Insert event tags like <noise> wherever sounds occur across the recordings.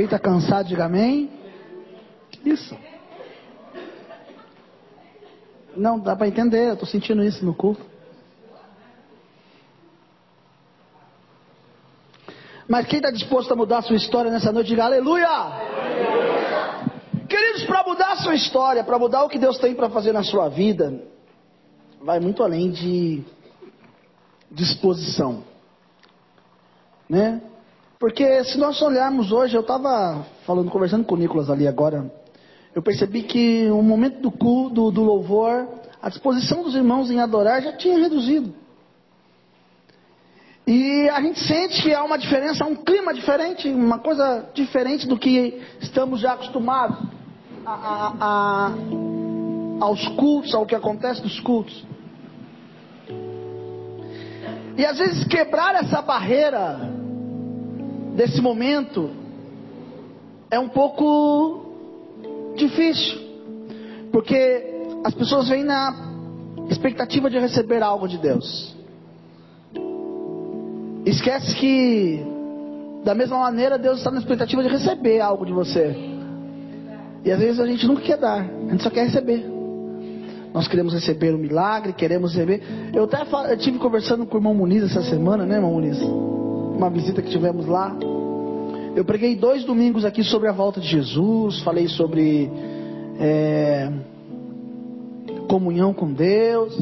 Quem está cansado, diga amém. Isso. Não, dá para entender, eu estou sentindo isso no culto. Mas quem está disposto a mudar a sua história nessa noite, diga aleluia! aleluia. Queridos, para mudar a sua história, para mudar o que Deus tem para fazer na sua vida, vai muito além de disposição. Né? Porque se nós olharmos hoje, eu estava falando, conversando com o Nicolas ali agora, eu percebi que o momento do culto, do, louvor, a disposição dos irmãos em adorar já tinha reduzido. E a gente sente que há uma diferença, há um clima diferente, uma coisa diferente do que estamos já acostumados a, a, a, aos cultos, ao que acontece nos cultos. E às vezes quebrar essa barreira desse momento é um pouco difícil, porque as pessoas vêm na expectativa de receber algo de Deus. Esquece que, da mesma maneira, Deus está na expectativa de receber algo de você. E às vezes a gente nunca quer dar, a gente só quer receber. Nós queremos receber um milagre, queremos receber. Eu até eu tive conversando com o irmão Muniz essa semana, né, irmão Muniz? Uma visita que tivemos lá. Eu preguei dois domingos aqui sobre a volta de Jesus, falei sobre é, comunhão com Deus.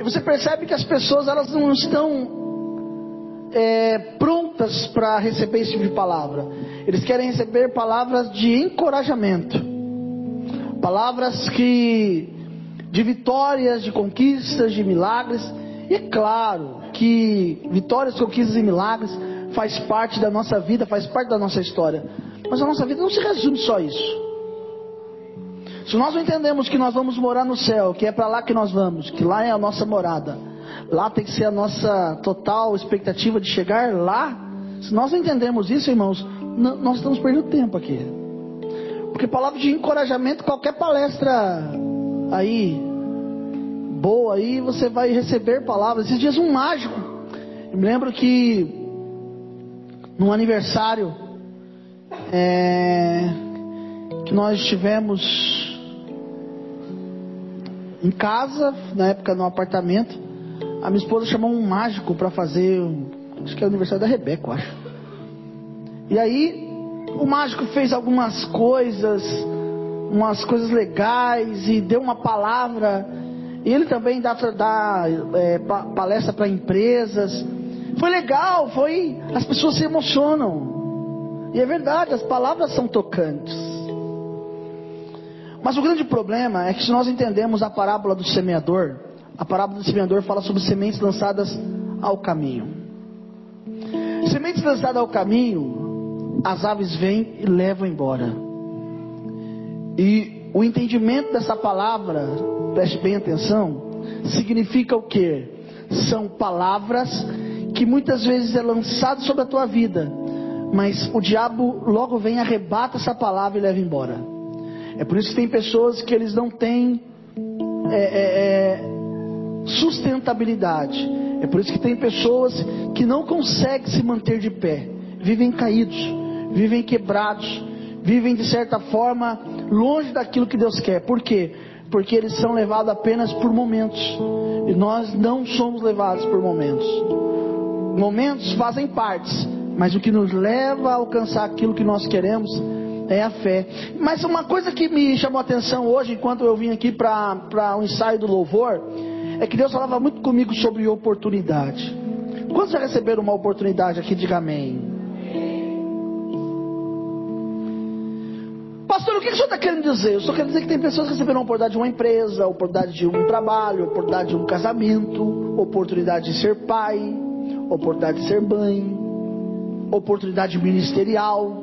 E você percebe que as pessoas elas não estão é, prontas para receber esse tipo de palavra. Eles querem receber palavras de encorajamento, palavras que de vitórias, de conquistas, de milagres. E é claro que vitórias, conquistas e milagres faz parte da nossa vida, faz parte da nossa história. Mas a nossa vida não se resume só a isso. Se nós não entendemos que nós vamos morar no céu, que é para lá que nós vamos, que lá é a nossa morada, Lá tem que ser a nossa total expectativa de chegar lá. Se nós não entendemos isso, irmãos, nós estamos perdendo tempo aqui. Porque palavra de encorajamento, qualquer palestra aí, boa aí, você vai receber palavras. Esses dias um mágico. Eu me lembro que num aniversário é, que nós tivemos em casa, na época no apartamento, a minha esposa chamou um mágico para fazer, acho que é o aniversário da Rebeca, eu acho. E aí, o mágico fez algumas coisas, umas coisas legais e deu uma palavra. E ele também dá, dá é, palestra para empresas. Foi legal, foi. As pessoas se emocionam. E é verdade, as palavras são tocantes. Mas o grande problema é que se nós entendemos a parábola do semeador, a parábola do semeador fala sobre sementes lançadas ao caminho. Sementes lançadas ao caminho, as aves vêm e levam embora. E o entendimento dessa palavra, preste bem atenção, significa o que? São palavras que muitas vezes é lançado sobre a tua vida, mas o diabo logo vem, arrebata essa palavra e leva embora. É por isso que tem pessoas que eles não têm é, é, é sustentabilidade. É por isso que tem pessoas que não conseguem se manter de pé, vivem caídos, vivem quebrados, vivem de certa forma longe daquilo que Deus quer. Por quê? Porque eles são levados apenas por momentos. E nós não somos levados por momentos. Momentos fazem parte, mas o que nos leva a alcançar aquilo que nós queremos é a fé. Mas uma coisa que me chamou a atenção hoje, enquanto eu vim aqui para um ensaio do louvor, é que Deus falava muito comigo sobre oportunidade. Quantos já receberam uma oportunidade aqui? Diga amém. Pastor, o que o senhor está querendo dizer? Eu estou querendo dizer que tem pessoas que receberam a oportunidade de uma empresa, oportunidade de um trabalho, oportunidade de um casamento, oportunidade de ser pai, oportunidade de ser mãe, oportunidade ministerial.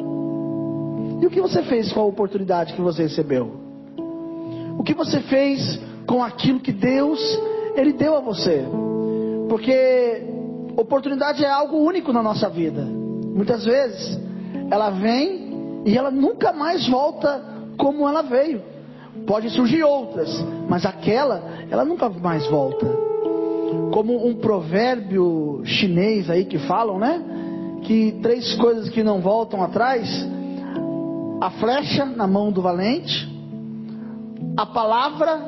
E o que você fez com a oportunidade que você recebeu? O que você fez com aquilo que Deus ele deu a você. Porque oportunidade é algo único na nossa vida. Muitas vezes ela vem e ela nunca mais volta como ela veio. Pode surgir outras, mas aquela ela nunca mais volta. Como um provérbio chinês aí que falam, né? que três coisas que não voltam atrás: a flecha na mão do valente, a palavra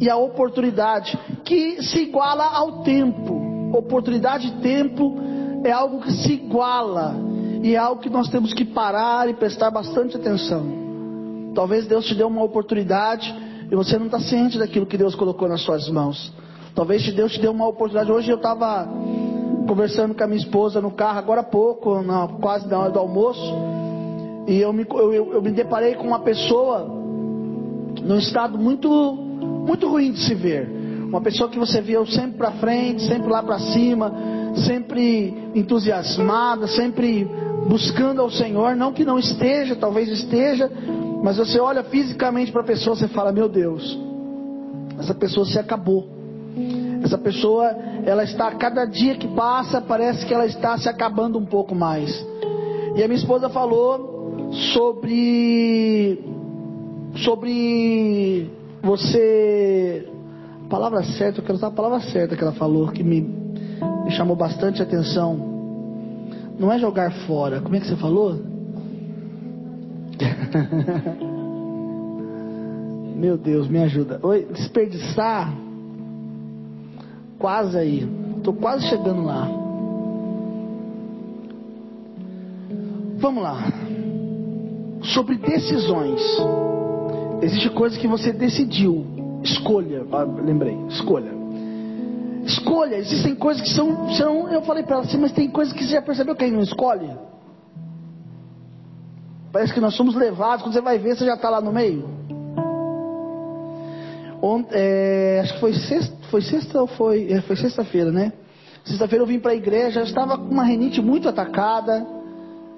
e a oportunidade, que se iguala ao tempo. Oportunidade e tempo é algo que se iguala e é algo que nós temos que parar e prestar bastante atenção. Talvez Deus te dê uma oportunidade e você não está ciente daquilo que Deus colocou nas suas mãos. Talvez Deus te dê uma oportunidade. Hoje eu estava conversando com a minha esposa no carro, agora há pouco, na, quase na hora do almoço, e eu me, eu, eu me deparei com uma pessoa num estado muito, muito ruim de se ver. Uma pessoa que você via sempre para frente, sempre lá para cima, sempre entusiasmada, sempre buscando ao Senhor. Não que não esteja, talvez esteja, mas você olha fisicamente para a pessoa e fala: Meu Deus, essa pessoa se acabou. Essa pessoa, ela está, cada dia que passa, parece que ela está se acabando um pouco mais. E a minha esposa falou sobre. Sobre você. A palavra certa, eu quero usar a palavra certa que ela falou, que me, me chamou bastante atenção. Não é jogar fora, como é que você falou? <laughs> Meu Deus, me ajuda. Oi, desperdiçar. Quase aí. Estou quase chegando lá. Vamos lá. Sobre decisões. Existe coisa que você decidiu. Escolha. Ah, lembrei. Escolha. Escolha. Existem coisas que são. são eu falei para ela assim, mas tem coisas que você já percebeu que aí não escolhe? Parece que nós somos levados, quando você vai ver, você já está lá no meio. Ont, é, acho que foi sexta, foi sexta ou foi, é, foi sexta-feira, né? Sexta-feira eu vim para a igreja, eu estava com uma renite muito atacada,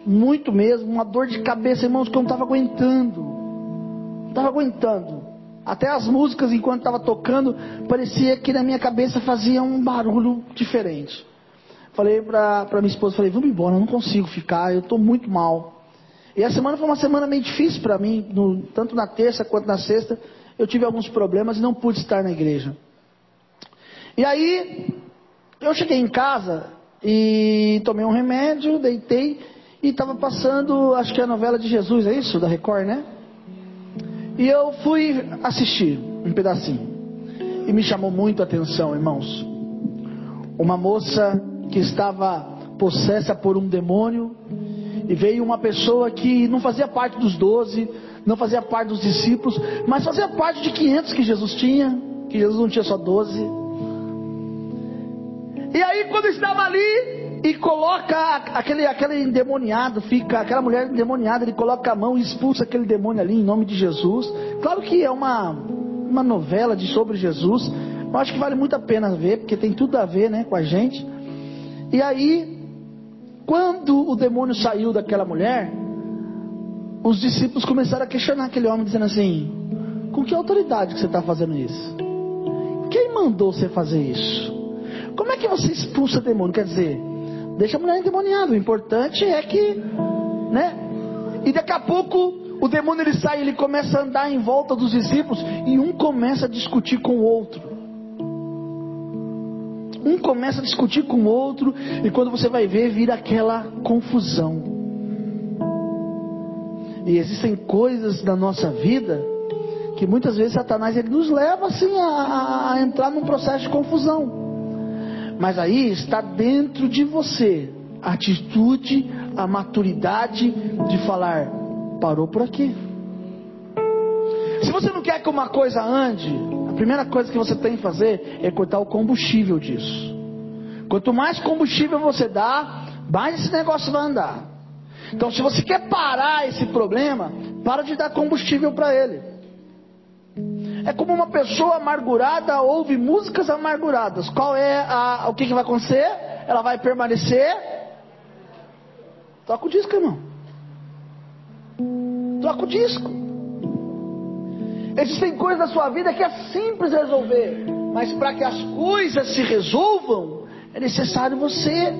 muito mesmo, uma dor de cabeça, irmãos, que eu não estava aguentando. Não estava aguentando. Até as músicas, enquanto estava tocando, parecia que na minha cabeça fazia um barulho diferente. Falei para minha esposa, falei, vamos embora, eu não consigo ficar, eu estou muito mal. E a semana foi uma semana meio difícil para mim, no, tanto na terça quanto na sexta. Eu tive alguns problemas e não pude estar na igreja. E aí, eu cheguei em casa e tomei um remédio, deitei e estava passando, acho que é a novela de Jesus, é isso? Da Record, né? E eu fui assistir um pedacinho. E me chamou muito a atenção, irmãos. Uma moça que estava possessa por um demônio e veio uma pessoa que não fazia parte dos doze, não fazia parte dos discípulos, mas fazia parte de 500 que Jesus tinha, que Jesus não tinha só doze. E aí quando estava ali e coloca aquele, aquele endemoniado, fica aquela mulher endemoniada, ele coloca a mão e expulsa aquele demônio ali em nome de Jesus. Claro que é uma, uma novela de sobre Jesus, mas acho que vale muito a pena ver, porque tem tudo a ver né, com a gente. E aí quando o demônio saiu daquela mulher, os discípulos começaram a questionar aquele homem, dizendo assim: Com que autoridade que você está fazendo isso? Quem mandou você fazer isso? Como é que você expulsa demônio? Quer dizer, deixa a mulher endemoniada. O importante é que, né? E daqui a pouco o demônio ele sai, ele começa a andar em volta dos discípulos e um começa a discutir com o outro. Um começa a discutir com o outro, e quando você vai ver, vira aquela confusão. E existem coisas na nossa vida que muitas vezes Satanás ele nos leva assim a, a entrar num processo de confusão. Mas aí está dentro de você a atitude, a maturidade de falar: parou por aqui. Se você não quer que uma coisa ande, a primeira coisa que você tem que fazer é cortar o combustível disso. Quanto mais combustível você dá, mais esse negócio vai andar. Então, se você quer parar esse problema, para de dar combustível para ele. É como uma pessoa amargurada ouve músicas amarguradas. Qual é a, o que, que vai acontecer? Ela vai permanecer. Toca o disco, irmão. Toca o disco. Existem coisas na sua vida que é simples resolver, mas para que as coisas se resolvam, é necessário você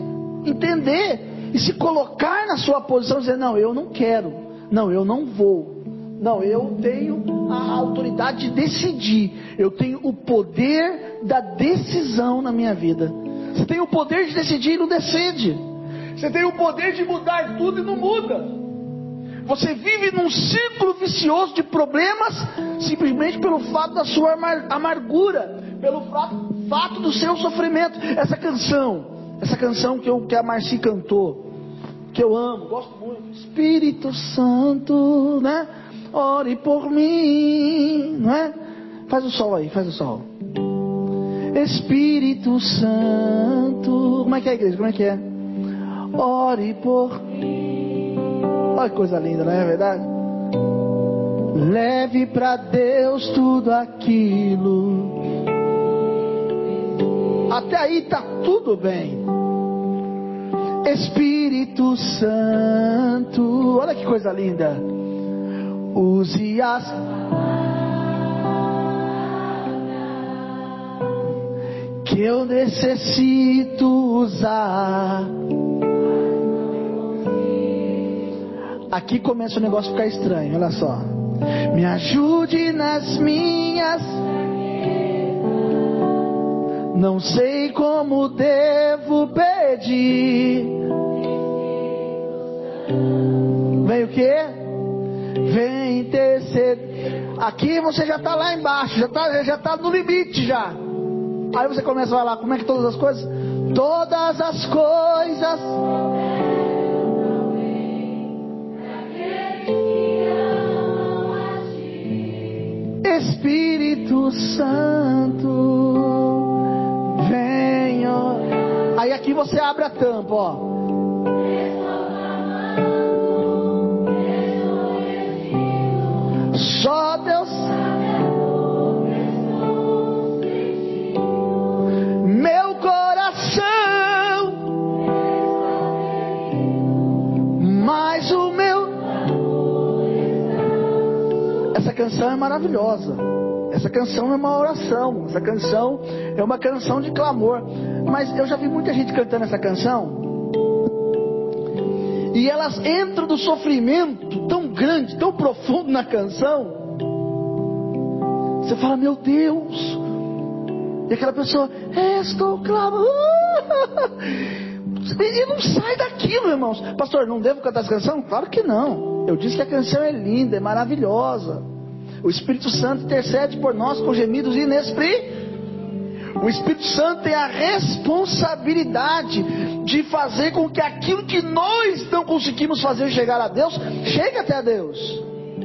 entender e se colocar na sua posição, dizer: não, eu não quero, não, eu não vou, não, eu tenho a autoridade de decidir, eu tenho o poder da decisão na minha vida. Você tem o poder de decidir e não decide. Você tem o poder de mudar tudo e não muda. Você vive num ciclo vicioso de problemas simplesmente pelo fato da sua amargura, pelo fato do seu sofrimento. Essa canção, essa canção que, eu, que a Marci cantou, que eu amo, gosto muito. Espírito Santo, né? Ore por mim, não é? Faz o sol aí, faz o sol. Espírito Santo. Como é que é, igreja? Como é que é? Ore por mim. Olha que coisa linda, não é verdade? Leve para Deus tudo aquilo. Até aí tá tudo bem. Espírito Santo, olha que coisa linda. Use as que eu necessito usar. Aqui começa o negócio a ficar estranho, olha só. Me ajude nas minhas. Não sei como devo pedir. Vem o que? Vem interceder. Aqui você já está lá embaixo, já está já tá no limite já. Aí você começa a falar, como é que todas as coisas? Todas as coisas. Espírito Santo, venha. Aí aqui você abre a tampa, ó. Deus canção é maravilhosa. Essa canção é uma oração. Essa canção é uma canção de clamor. Mas eu já vi muita gente cantando essa canção. E elas entram do sofrimento tão grande, tão profundo na canção. Você fala, meu Deus. E aquela pessoa, estou clamando. E não sai daquilo, irmãos. Pastor, não devo cantar essa canção? Claro que não. Eu disse que a canção é linda, é maravilhosa. O Espírito Santo intercede por nós com gemidos inexprimíveis. O Espírito Santo tem a responsabilidade de fazer com que aquilo que nós não conseguimos fazer chegar a Deus, chegue até a Deus.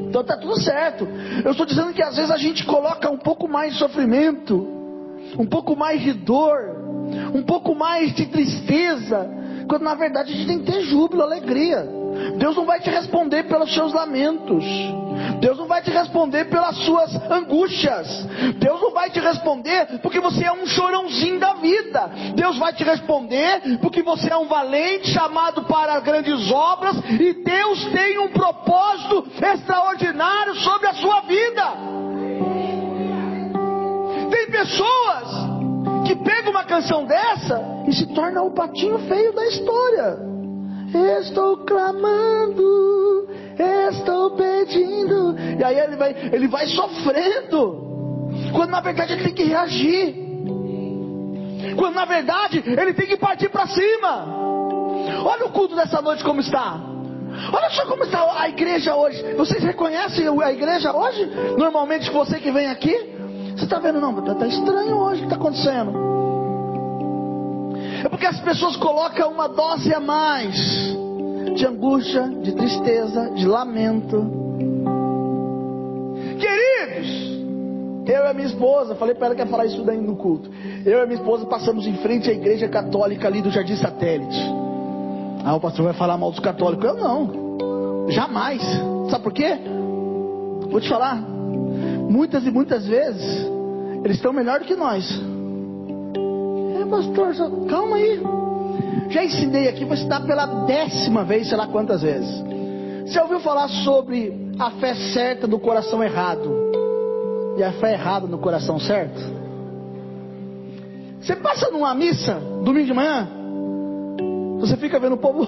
Então está tudo certo. Eu estou dizendo que às vezes a gente coloca um pouco mais de sofrimento, um pouco mais de dor, um pouco mais de tristeza, quando na verdade a gente tem que ter júbilo, alegria. Deus não vai te responder pelos seus lamentos. Deus não vai te responder pelas suas angústias. Deus não vai te responder porque você é um chorãozinho da vida. Deus vai te responder porque você é um valente chamado para grandes obras e Deus tem um propósito extraordinário sobre a sua vida. Tem pessoas que pegam uma canção dessa e se torna o patinho feio da história. Estou clamando, estou pedindo. E aí ele vai, ele vai sofrendo. Quando na verdade ele tem que reagir. Quando na verdade ele tem que partir para cima. Olha o culto dessa noite como está. Olha só como está a igreja hoje. Vocês reconhecem a igreja hoje? Normalmente você que vem aqui, você está vendo, não, está estranho hoje o que está acontecendo. É porque as pessoas colocam uma dose a mais de angústia, de tristeza, de lamento. Queridos, eu e a minha esposa, falei para ela que ia falar isso daí no culto. Eu e a minha esposa passamos em frente à igreja católica ali do Jardim Satélite. Ah, o pastor vai falar mal dos católicos. Eu não, jamais. Sabe por quê? Vou te falar. Muitas e muitas vezes, eles estão melhor do que nós pastor, calma aí. Já ensinei aqui, vou ensinar pela décima vez, sei lá quantas vezes. Você ouviu falar sobre a fé certa do coração errado e a fé errada no coração certo? Você passa numa missa, domingo de manhã, você fica vendo o povo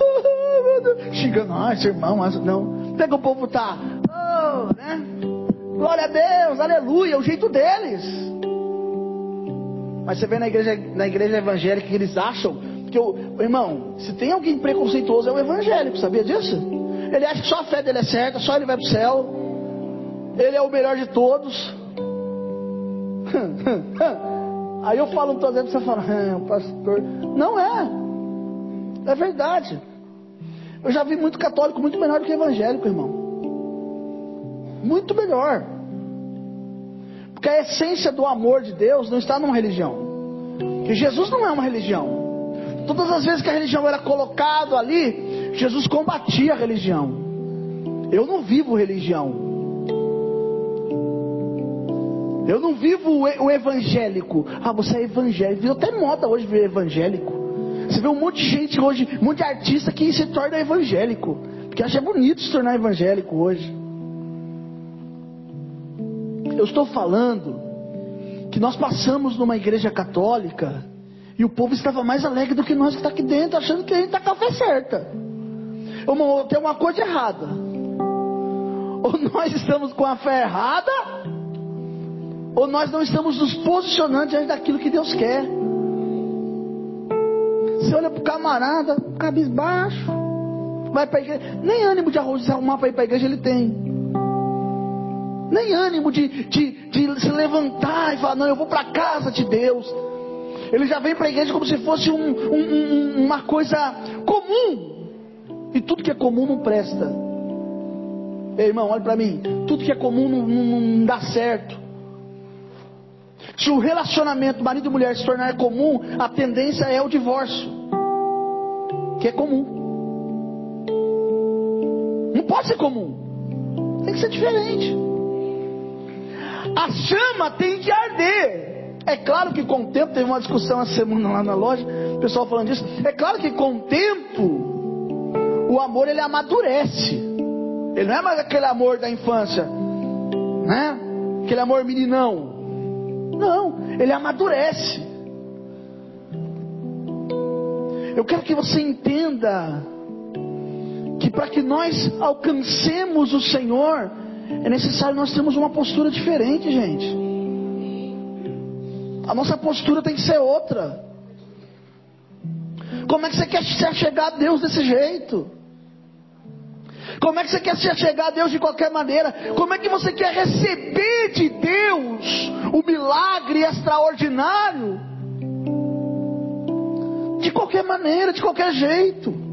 <laughs> xingando, ah, esse irmão, não. Pega o povo tá, oh, né? Glória a Deus, aleluia, é o jeito deles. Mas você vê na igreja, na igreja evangélica que eles acham Porque, o irmão, se tem alguém preconceituoso é o evangélico, sabia disso? Ele acha que só a fé dele é certa, só ele vai para o céu. Ele é o melhor de todos. <laughs> Aí eu falo todas vezes, você fala, ah, pastor. Não é. É verdade. Eu já vi muito católico muito melhor do que evangélico, irmão. Muito melhor. Porque a essência do amor de Deus não está numa religião. Que Jesus não é uma religião. Todas as vezes que a religião era colocado ali, Jesus combatia a religião. Eu não vivo religião. Eu não vivo o evangélico. Ah, você é evangélico. Viu até moda hoje ver evangélico. Você vê um monte de gente hoje, um monte de artista que se torna evangélico. Porque acha bonito se tornar evangélico hoje. Eu estou falando que nós passamos numa igreja católica e o povo estava mais alegre do que nós que está aqui dentro, achando que a gente está com a fé certa. Uma, tem uma coisa errada. <laughs> Ou nós estamos com a fé errada, ou nós não estamos nos posicionando diante daquilo que Deus quer. Você olha para o camarada, cabisbaixo, vai para a igreja, nem ânimo de arroz se arrumar para ir para a igreja ele tem. Nem ânimo de, de, de se levantar e falar, não, eu vou para a casa de Deus. Ele já vem para a igreja como se fosse um, um, uma coisa comum. E tudo que é comum não presta. Ei, irmão, olha para mim. Tudo que é comum não, não, não dá certo. Se o relacionamento marido e mulher se tornar comum, a tendência é o divórcio, que é comum. Não pode ser comum, tem que ser diferente. A chama tem que arder. É claro que com o tempo, teve uma discussão essa semana lá na loja, o pessoal falando disso. É claro que com o tempo, o amor ele amadurece. Ele não é mais aquele amor da infância, né? Aquele amor meninão. Não, ele amadurece. Eu quero que você entenda que para que nós alcancemos o Senhor, é necessário nós termos uma postura diferente, gente. A nossa postura tem que ser outra. Como é que você quer se achegar a Deus desse jeito? Como é que você quer se achegar a Deus de qualquer maneira? Como é que você quer receber de Deus o milagre extraordinário? De qualquer maneira, de qualquer jeito.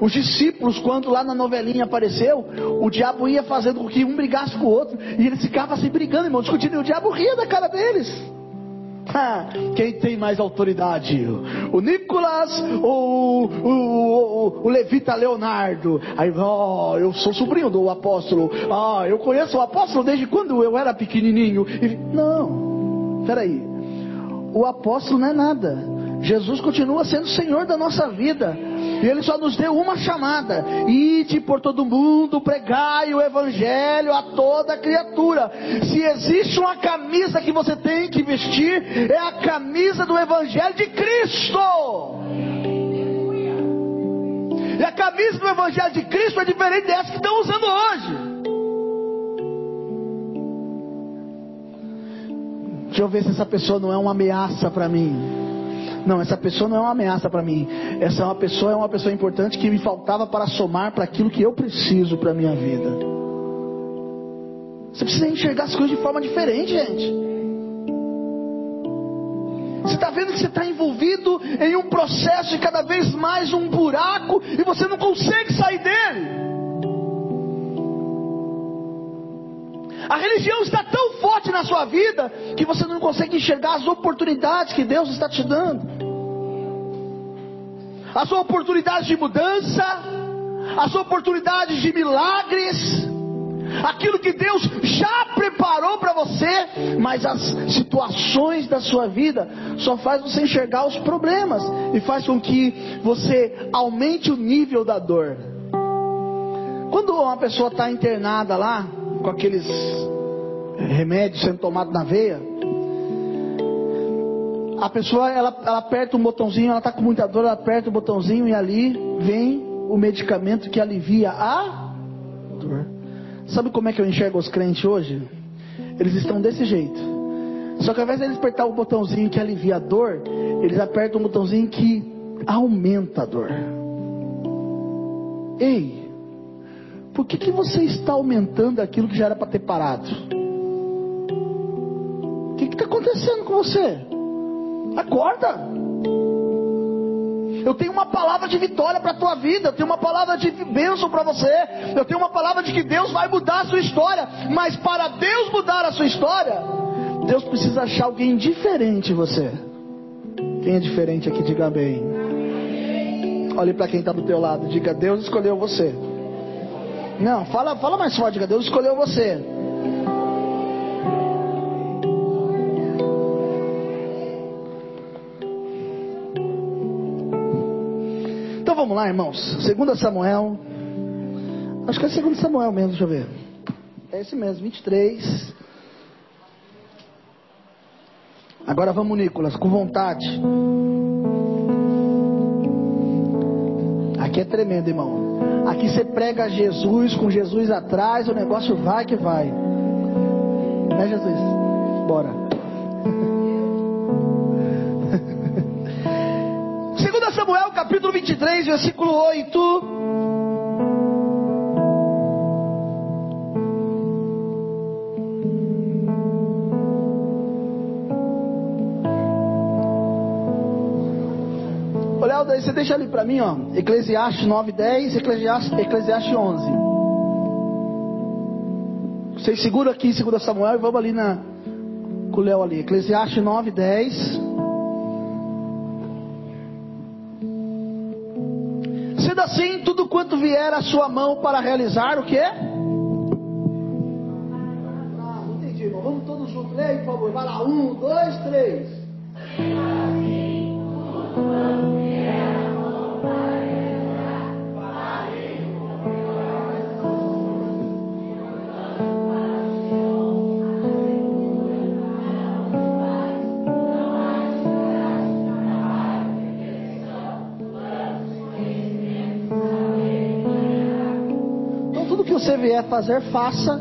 Os discípulos, quando lá na novelinha apareceu, o diabo ia fazendo com que um brigasse com o outro, e eles ficavam assim brigando, irmão, discutindo, e o diabo ria da cara deles. Quem tem mais autoridade? O Nicolas ou o, o, o Levita Leonardo? Aí, ó, oh, eu sou sobrinho do apóstolo. Ah, eu conheço o apóstolo desde quando eu era pequenininho. E, não, peraí. O apóstolo não é nada. Jesus continua sendo Senhor da nossa vida. Ele só nos deu uma chamada: ide por todo mundo, pregai o Evangelho a toda criatura. Se existe uma camisa que você tem que vestir, é a camisa do Evangelho de Cristo. E a camisa do Evangelho de Cristo é diferente dessa que estão usando hoje. Deixa eu ver se essa pessoa não é uma ameaça para mim. Não, essa pessoa não é uma ameaça para mim. Essa é uma pessoa é uma pessoa importante que me faltava para somar para aquilo que eu preciso para minha vida. Você precisa enxergar as coisas de forma diferente, gente. Você está vendo que você está envolvido em um processo de cada vez mais um buraco e você não consegue sair dele. A religião está tão forte na sua vida que você não consegue enxergar as oportunidades que Deus está te dando. As oportunidades de mudança, as oportunidades de milagres, aquilo que Deus já preparou para você, mas as situações da sua vida só faz você enxergar os problemas e faz com que você aumente o nível da dor. Quando uma pessoa está internada lá, com aqueles remédios sendo tomados na veia, a pessoa ela, ela aperta um botãozinho, ela está com muita dor, ela aperta o botãozinho e ali vem o medicamento que alivia a dor. Sabe como é que eu enxergo os crentes hoje? Eles estão desse jeito. Só que ao invés de eles apertar o botãozinho que alivia a dor, eles apertam o botãozinho que aumenta a dor. Ei, por que, que você está aumentando aquilo que já era para ter parado? O que está acontecendo com você? Acorda! Eu tenho uma palavra de vitória para a tua vida, eu tenho uma palavra de bênção para você, eu tenho uma palavra de que Deus vai mudar a sua história, mas para Deus mudar a sua história, Deus precisa achar alguém diferente você. Quem é diferente aqui, diga bem. Olhe para quem está do teu lado, diga: Deus escolheu você. Não, fala, fala mais forte, Deus escolheu você. Então vamos lá, irmãos. 2 Samuel. Acho que é 2 Samuel mesmo, deixa eu ver. É esse mesmo, 23. Agora vamos, Nicolas, com vontade. Aqui é tremendo, irmão. Aqui você prega Jesus, com Jesus atrás, o negócio vai que vai. Né, Jesus? Bora. <laughs> Segunda Samuel, capítulo 23, versículo 8. Daí você deixa ali para mim, ó. Eclesiastes 9, 10, Eclesiastes, Eclesiastes 11. Vocês seguram aqui 2 Samuel e vamos ali na, com o Léo ali. Eclesiastes 9, 10. Sendo assim, tudo quanto vier à sua mão para realizar o que? Ah. Vamos todos juntos. Leia, por favor. Vai lá. Um, dois, três. Vier fazer, faça.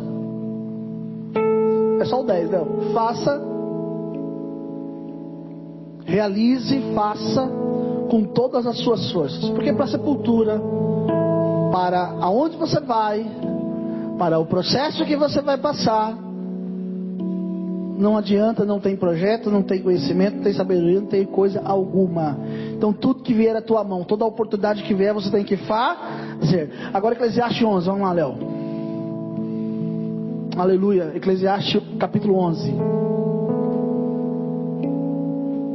É só o 10, não. Faça. Realize, faça com todas as suas forças. Porque para a sepultura, para aonde você vai, para o processo que você vai passar, não adianta, não tem projeto, não tem conhecimento, não tem sabedoria, não tem coisa alguma. Então tudo que vier à tua mão, toda oportunidade que vier, você tem que fazer. Agora Eclesiastes 11, vamos lá, Léo. Aleluia. Eclesiastes capítulo 11.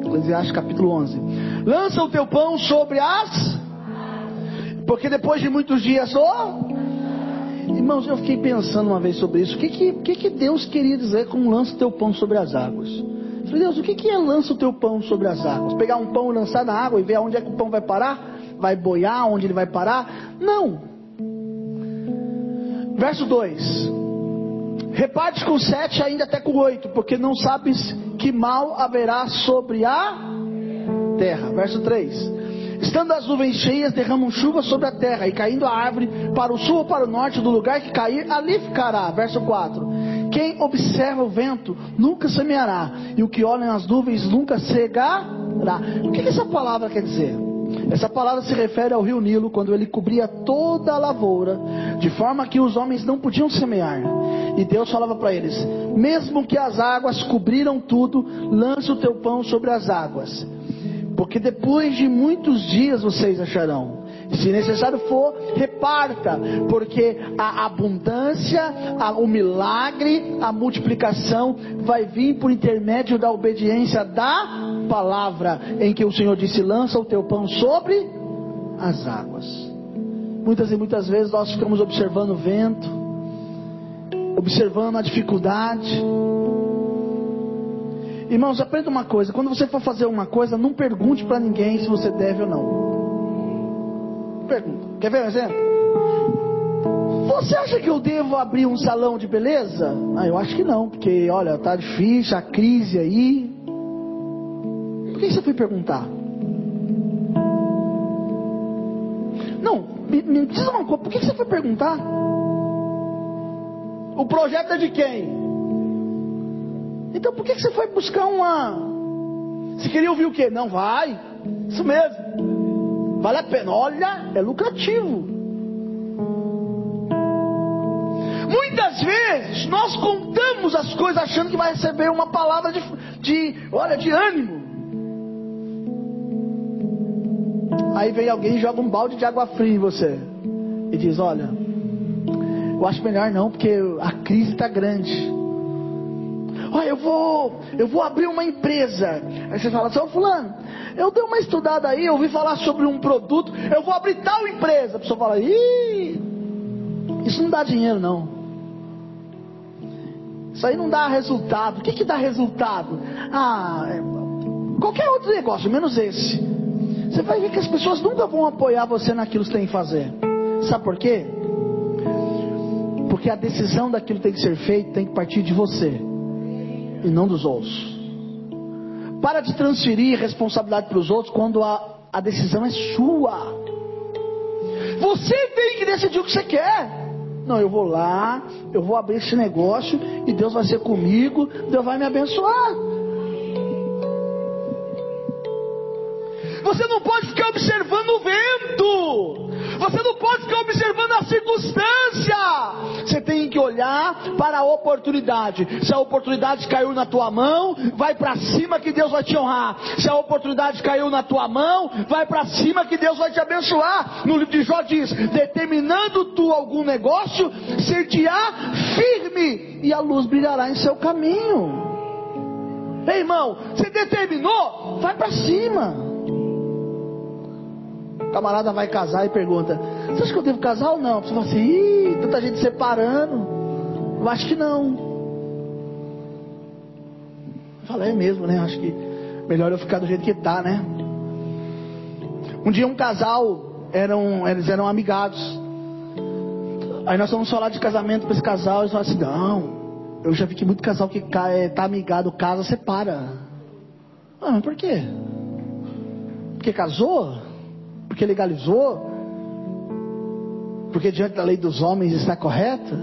Eclesiastes capítulo 11. Lança o teu pão sobre as. Porque depois de muitos dias, oh, Irmãos, eu fiquei pensando uma vez sobre isso. O que, que, que, Deus queria dizer com lança o teu pão sobre as águas? Eu falei, Deus, o que, que é lança o teu pão sobre as águas? Pegar um pão e lançar na água e ver aonde é que o pão vai parar? Vai boiar, onde ele vai parar? Não. Verso 2: Reparte com sete, ainda até com oito, porque não sabes que mal haverá sobre a terra. Verso 3: Estando as nuvens cheias, derramam chuva sobre a terra, e caindo a árvore para o sul ou para o norte do lugar que cair, ali ficará. Verso 4. Quem observa o vento nunca semeará, e o que olha nas nuvens nunca cegará. O que essa palavra quer dizer? Essa palavra se refere ao rio Nilo, quando ele cobria toda a lavoura, de forma que os homens não podiam semear. E Deus falava para eles: Mesmo que as águas cobriram tudo, lance o teu pão sobre as águas porque depois de muitos dias vocês acharão. Se necessário for, reparta, porque a abundância, a, o milagre, a multiplicação vai vir por intermédio da obediência da palavra, em que o Senhor disse: lança o teu pão sobre as águas. Muitas e muitas vezes nós ficamos observando o vento, observando a dificuldade, Irmãos, aprenda uma coisa: quando você for fazer uma coisa, não pergunte para ninguém se você deve ou não. Pergunta. Quer ver um exemplo? Você acha que eu devo abrir um salão de beleza? Ah, eu acho que não, porque olha, tá difícil, a crise aí. Por que você foi perguntar? Não, me, me diz uma coisa, por que você foi perguntar? O projeto é de quem? Então por que você foi buscar uma. Você queria ouvir o quê? Não vai. Isso mesmo. Vale a pena. Olha, é lucrativo. Muitas vezes nós contamos as coisas achando que vai receber uma palavra de, de olha, de ânimo. Aí vem alguém e joga um balde de água fria em você e diz: Olha, eu acho melhor não, porque a crise está grande. Olha, eu vou, eu vou abrir uma empresa. Aí você fala, seu fulano, eu dei uma estudada aí, eu ouvi falar sobre um produto, eu vou abrir tal empresa. A pessoa fala, ih, isso não dá dinheiro não. Isso aí não dá resultado. O que, que dá resultado? Ah, é, qualquer outro negócio, menos esse. Você vai ver que as pessoas nunca vão apoiar você naquilo que você tem que fazer. Sabe por quê? Porque a decisão daquilo que tem que ser feito tem que partir de você e não dos outros. Para de transferir responsabilidade para os outros quando a, a decisão é sua. Você tem que decidir o que você quer. Não, eu vou lá, eu vou abrir esse negócio e Deus vai ser comigo, Deus vai me abençoar. Você não pode ficar observando o vento. Você não pode ficar observando a circunstância. Você tem que olhar para a oportunidade. Se a oportunidade caiu na tua mão, vai para cima que Deus vai te honrar. Se a oportunidade caiu na tua mão, vai para cima que Deus vai te abençoar. No livro de Jó diz: determinando tu algum negócio, ser-te-á firme e a luz brilhará em seu caminho. Ei, irmão, você determinou? Vai para cima. Camarada vai casar e pergunta: Você acha que eu devo casar ou não? Você fala assim: Ih, tanta gente separando. Eu acho que não. Eu falo: É mesmo, né? Acho que melhor eu ficar do jeito que está, né? Um dia um casal, eram, eles eram amigados. Aí nós fomos falar de casamento para esse casal. Eles falaram assim: Não, eu já vi que muito casal que está amigado, casa, separa. Ah, mas por quê? Porque casou? Porque legalizou? Porque diante da lei dos homens está correto?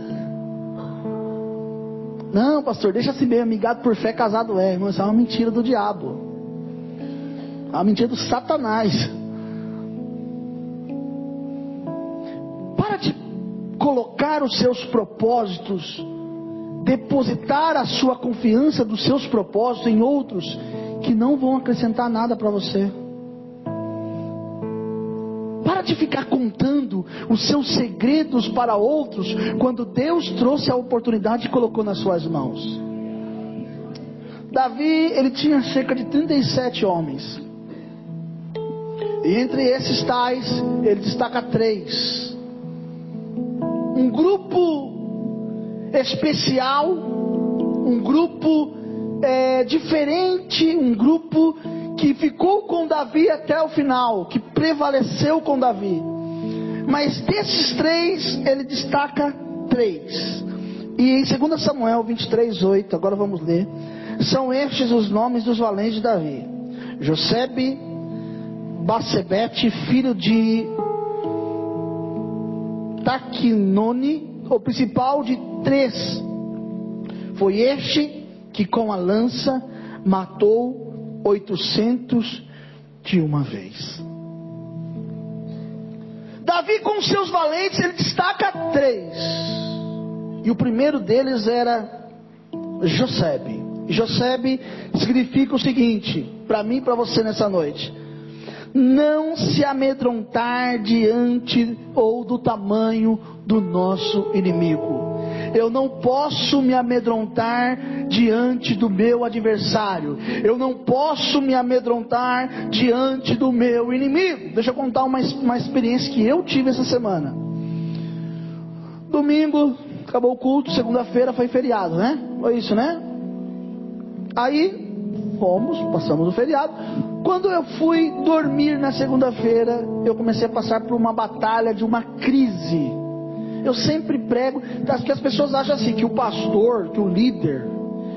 Não, pastor, deixa assim bem, amigado por fé, casado é. Irmão, isso é uma mentira do diabo. É uma mentira do satanás. Para de colocar os seus propósitos, depositar a sua confiança dos seus propósitos em outros que não vão acrescentar nada para você. Para de ficar contando os seus segredos para outros, quando Deus trouxe a oportunidade e colocou nas suas mãos. Davi, ele tinha cerca de 37 homens. E entre esses tais, ele destaca três. Um grupo especial, um grupo é, diferente, um grupo que ficou com Davi até o final, que prevaleceu com Davi. Mas desses três, ele destaca três. E em 2 Samuel 23, 8, agora vamos ler. São estes os nomes dos valentes de Davi: Josebe, Bacebete, filho de Taquinone, o principal de três. Foi este que com a lança matou 800 de uma vez. Davi, com seus valentes, ele destaca três. E o primeiro deles era Josebe. Josebe significa o seguinte, para mim e para você nessa noite: não se amedrontar diante ou do tamanho do nosso inimigo. Eu não posso me amedrontar diante do meu adversário. Eu não posso me amedrontar diante do meu inimigo. Deixa eu contar uma, uma experiência que eu tive essa semana. Domingo, acabou o culto, segunda-feira foi feriado, né? Foi isso, né? Aí, fomos, passamos o feriado. Quando eu fui dormir na segunda-feira, eu comecei a passar por uma batalha de uma crise eu sempre prego, que as pessoas acham assim, que o pastor, que o líder,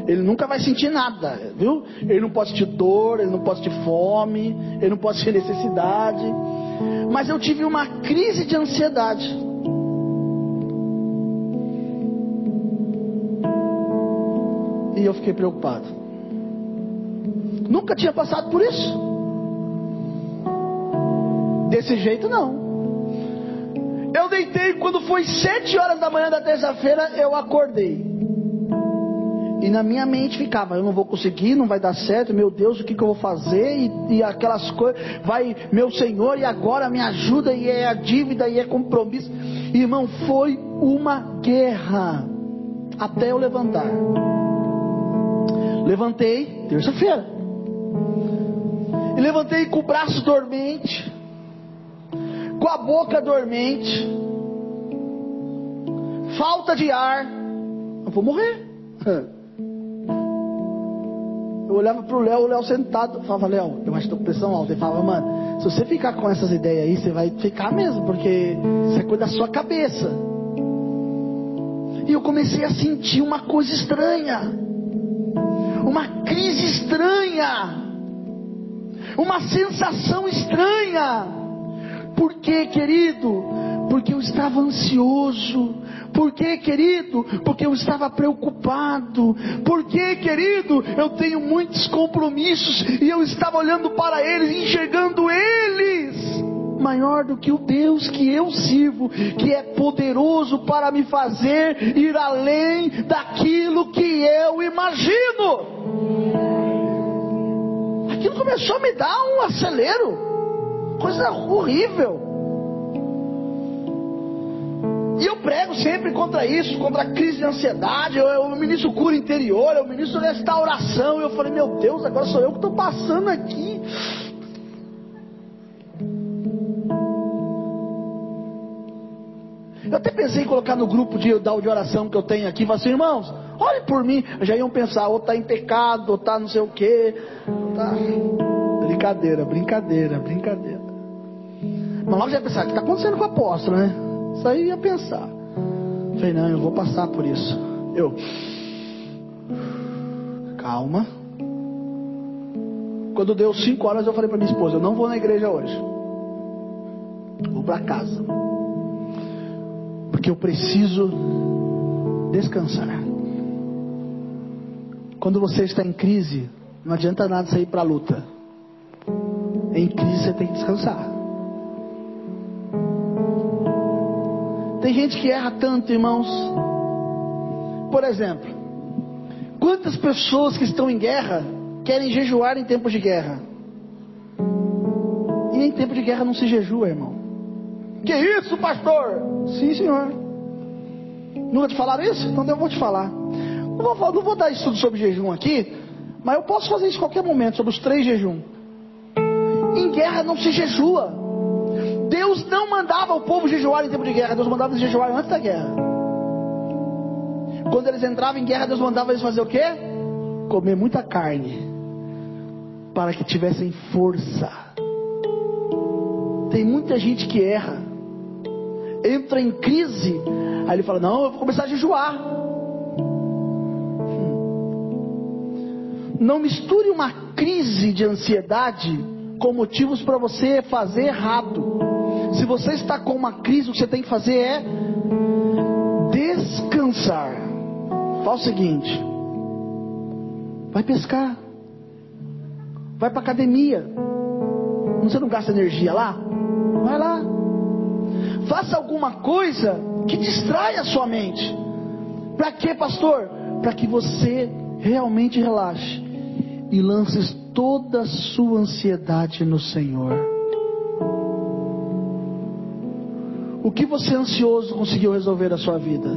ele nunca vai sentir nada, viu? Ele não pode sentir dor, ele não pode sentir fome, ele não pode sentir necessidade. Mas eu tive uma crise de ansiedade. e eu fiquei preocupado. Nunca tinha passado por isso. Desse jeito não. Eu deitei quando foi sete horas da manhã da terça-feira, eu acordei. E na minha mente ficava, eu não vou conseguir, não vai dar certo, meu Deus, o que, que eu vou fazer? E, e aquelas coisas, vai, meu Senhor, e agora me ajuda, e é a dívida, e é compromisso. Irmão, foi uma guerra até eu levantar. Levantei, terça-feira. E levantei com o braço dormente, com a boca dormente, falta de ar. Eu vou morrer. <laughs> Eu olhava pro Léo, o Léo sentado, falava, Léo, eu acho que tô com pressão alta. Ele falava, mano, se você ficar com essas ideias aí, você vai ficar mesmo, porque isso é coisa da sua cabeça. E eu comecei a sentir uma coisa estranha. Uma crise estranha. Uma sensação estranha. Por quê, querido? Porque eu estava ansioso. Por quê, querido? Porque eu estava preocupado. Por quê, querido? Eu tenho muitos compromissos e eu estava olhando para eles, enxergando eles maior do que o Deus que eu sirvo, que é poderoso para me fazer ir além daquilo que eu imagino. Aquilo começou a me dar um acelero, coisa horrível. E eu prego sempre contra isso, contra a crise de ansiedade. Eu, eu ministro cura interior, eu ministro restauração. E eu falei, meu Deus, agora sou eu que estou passando aqui. Eu até pensei em colocar no grupo de, de oração que eu tenho aqui, falar assim, irmãos, olhem por mim. Já iam pensar, ou está em pecado, ou está não sei o quê. Tá... Brincadeira, brincadeira, brincadeira. Mas já ia pensar, o que está acontecendo com o apóstolo, né? Isso aí ia pensar. Falei, não, eu vou passar por isso. Eu. Calma. Quando deu cinco horas, eu falei para minha esposa: Eu não vou na igreja hoje. Vou para casa. Porque eu preciso descansar. Quando você está em crise, não adianta nada sair para a luta. Em crise você tem que descansar. Tem gente que erra tanto, irmãos. Por exemplo, quantas pessoas que estão em guerra querem jejuar em tempos de guerra? E em tempo de guerra não se jejua, irmão. Que isso, pastor? Sim, senhor. Nunca te falaram isso? Então eu vou te falar. Não vou, não vou dar estudo sobre jejum aqui, mas eu posso fazer isso em qualquer momento, sobre os três jejum. Em guerra não se jejua. Deus não mandava o povo jejuar em tempo de guerra, Deus mandava eles jejuar antes da guerra. Quando eles entravam em guerra, Deus mandava eles fazer o quê? Comer muita carne, para que tivessem força. Tem muita gente que erra, entra em crise, aí ele fala: Não, eu vou começar a jejuar. Não misture uma crise de ansiedade com motivos para você fazer errado. Se você está com uma crise, o que você tem que fazer é descansar. Faz o seguinte: vai pescar, vai para academia. Você não gasta energia lá? Vai lá. Faça alguma coisa que distraia a sua mente. Para quê, pastor? Para que você realmente relaxe e lance toda a sua ansiedade no Senhor. O que você ansioso conseguiu resolver na sua vida?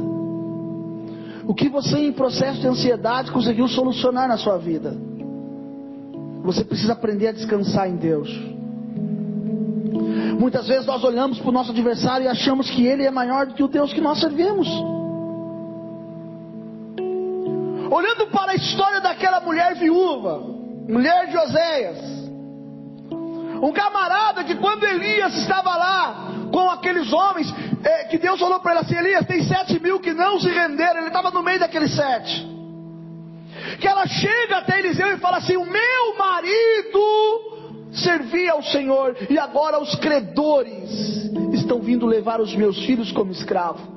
O que você em processo de ansiedade conseguiu solucionar na sua vida? Você precisa aprender a descansar em Deus. Muitas vezes nós olhamos para o nosso adversário e achamos que ele é maior do que o Deus que nós servimos. Olhando para a história daquela mulher viúva, mulher de Oséias, um camarada que quando Elias estava lá com aqueles homens, é, que Deus falou para ele assim: Elias, tem sete mil que não se renderam. Ele estava no meio daqueles sete. Que ela chega até Eliseu e fala assim: O meu marido servia ao Senhor, e agora os credores estão vindo levar os meus filhos como escravo.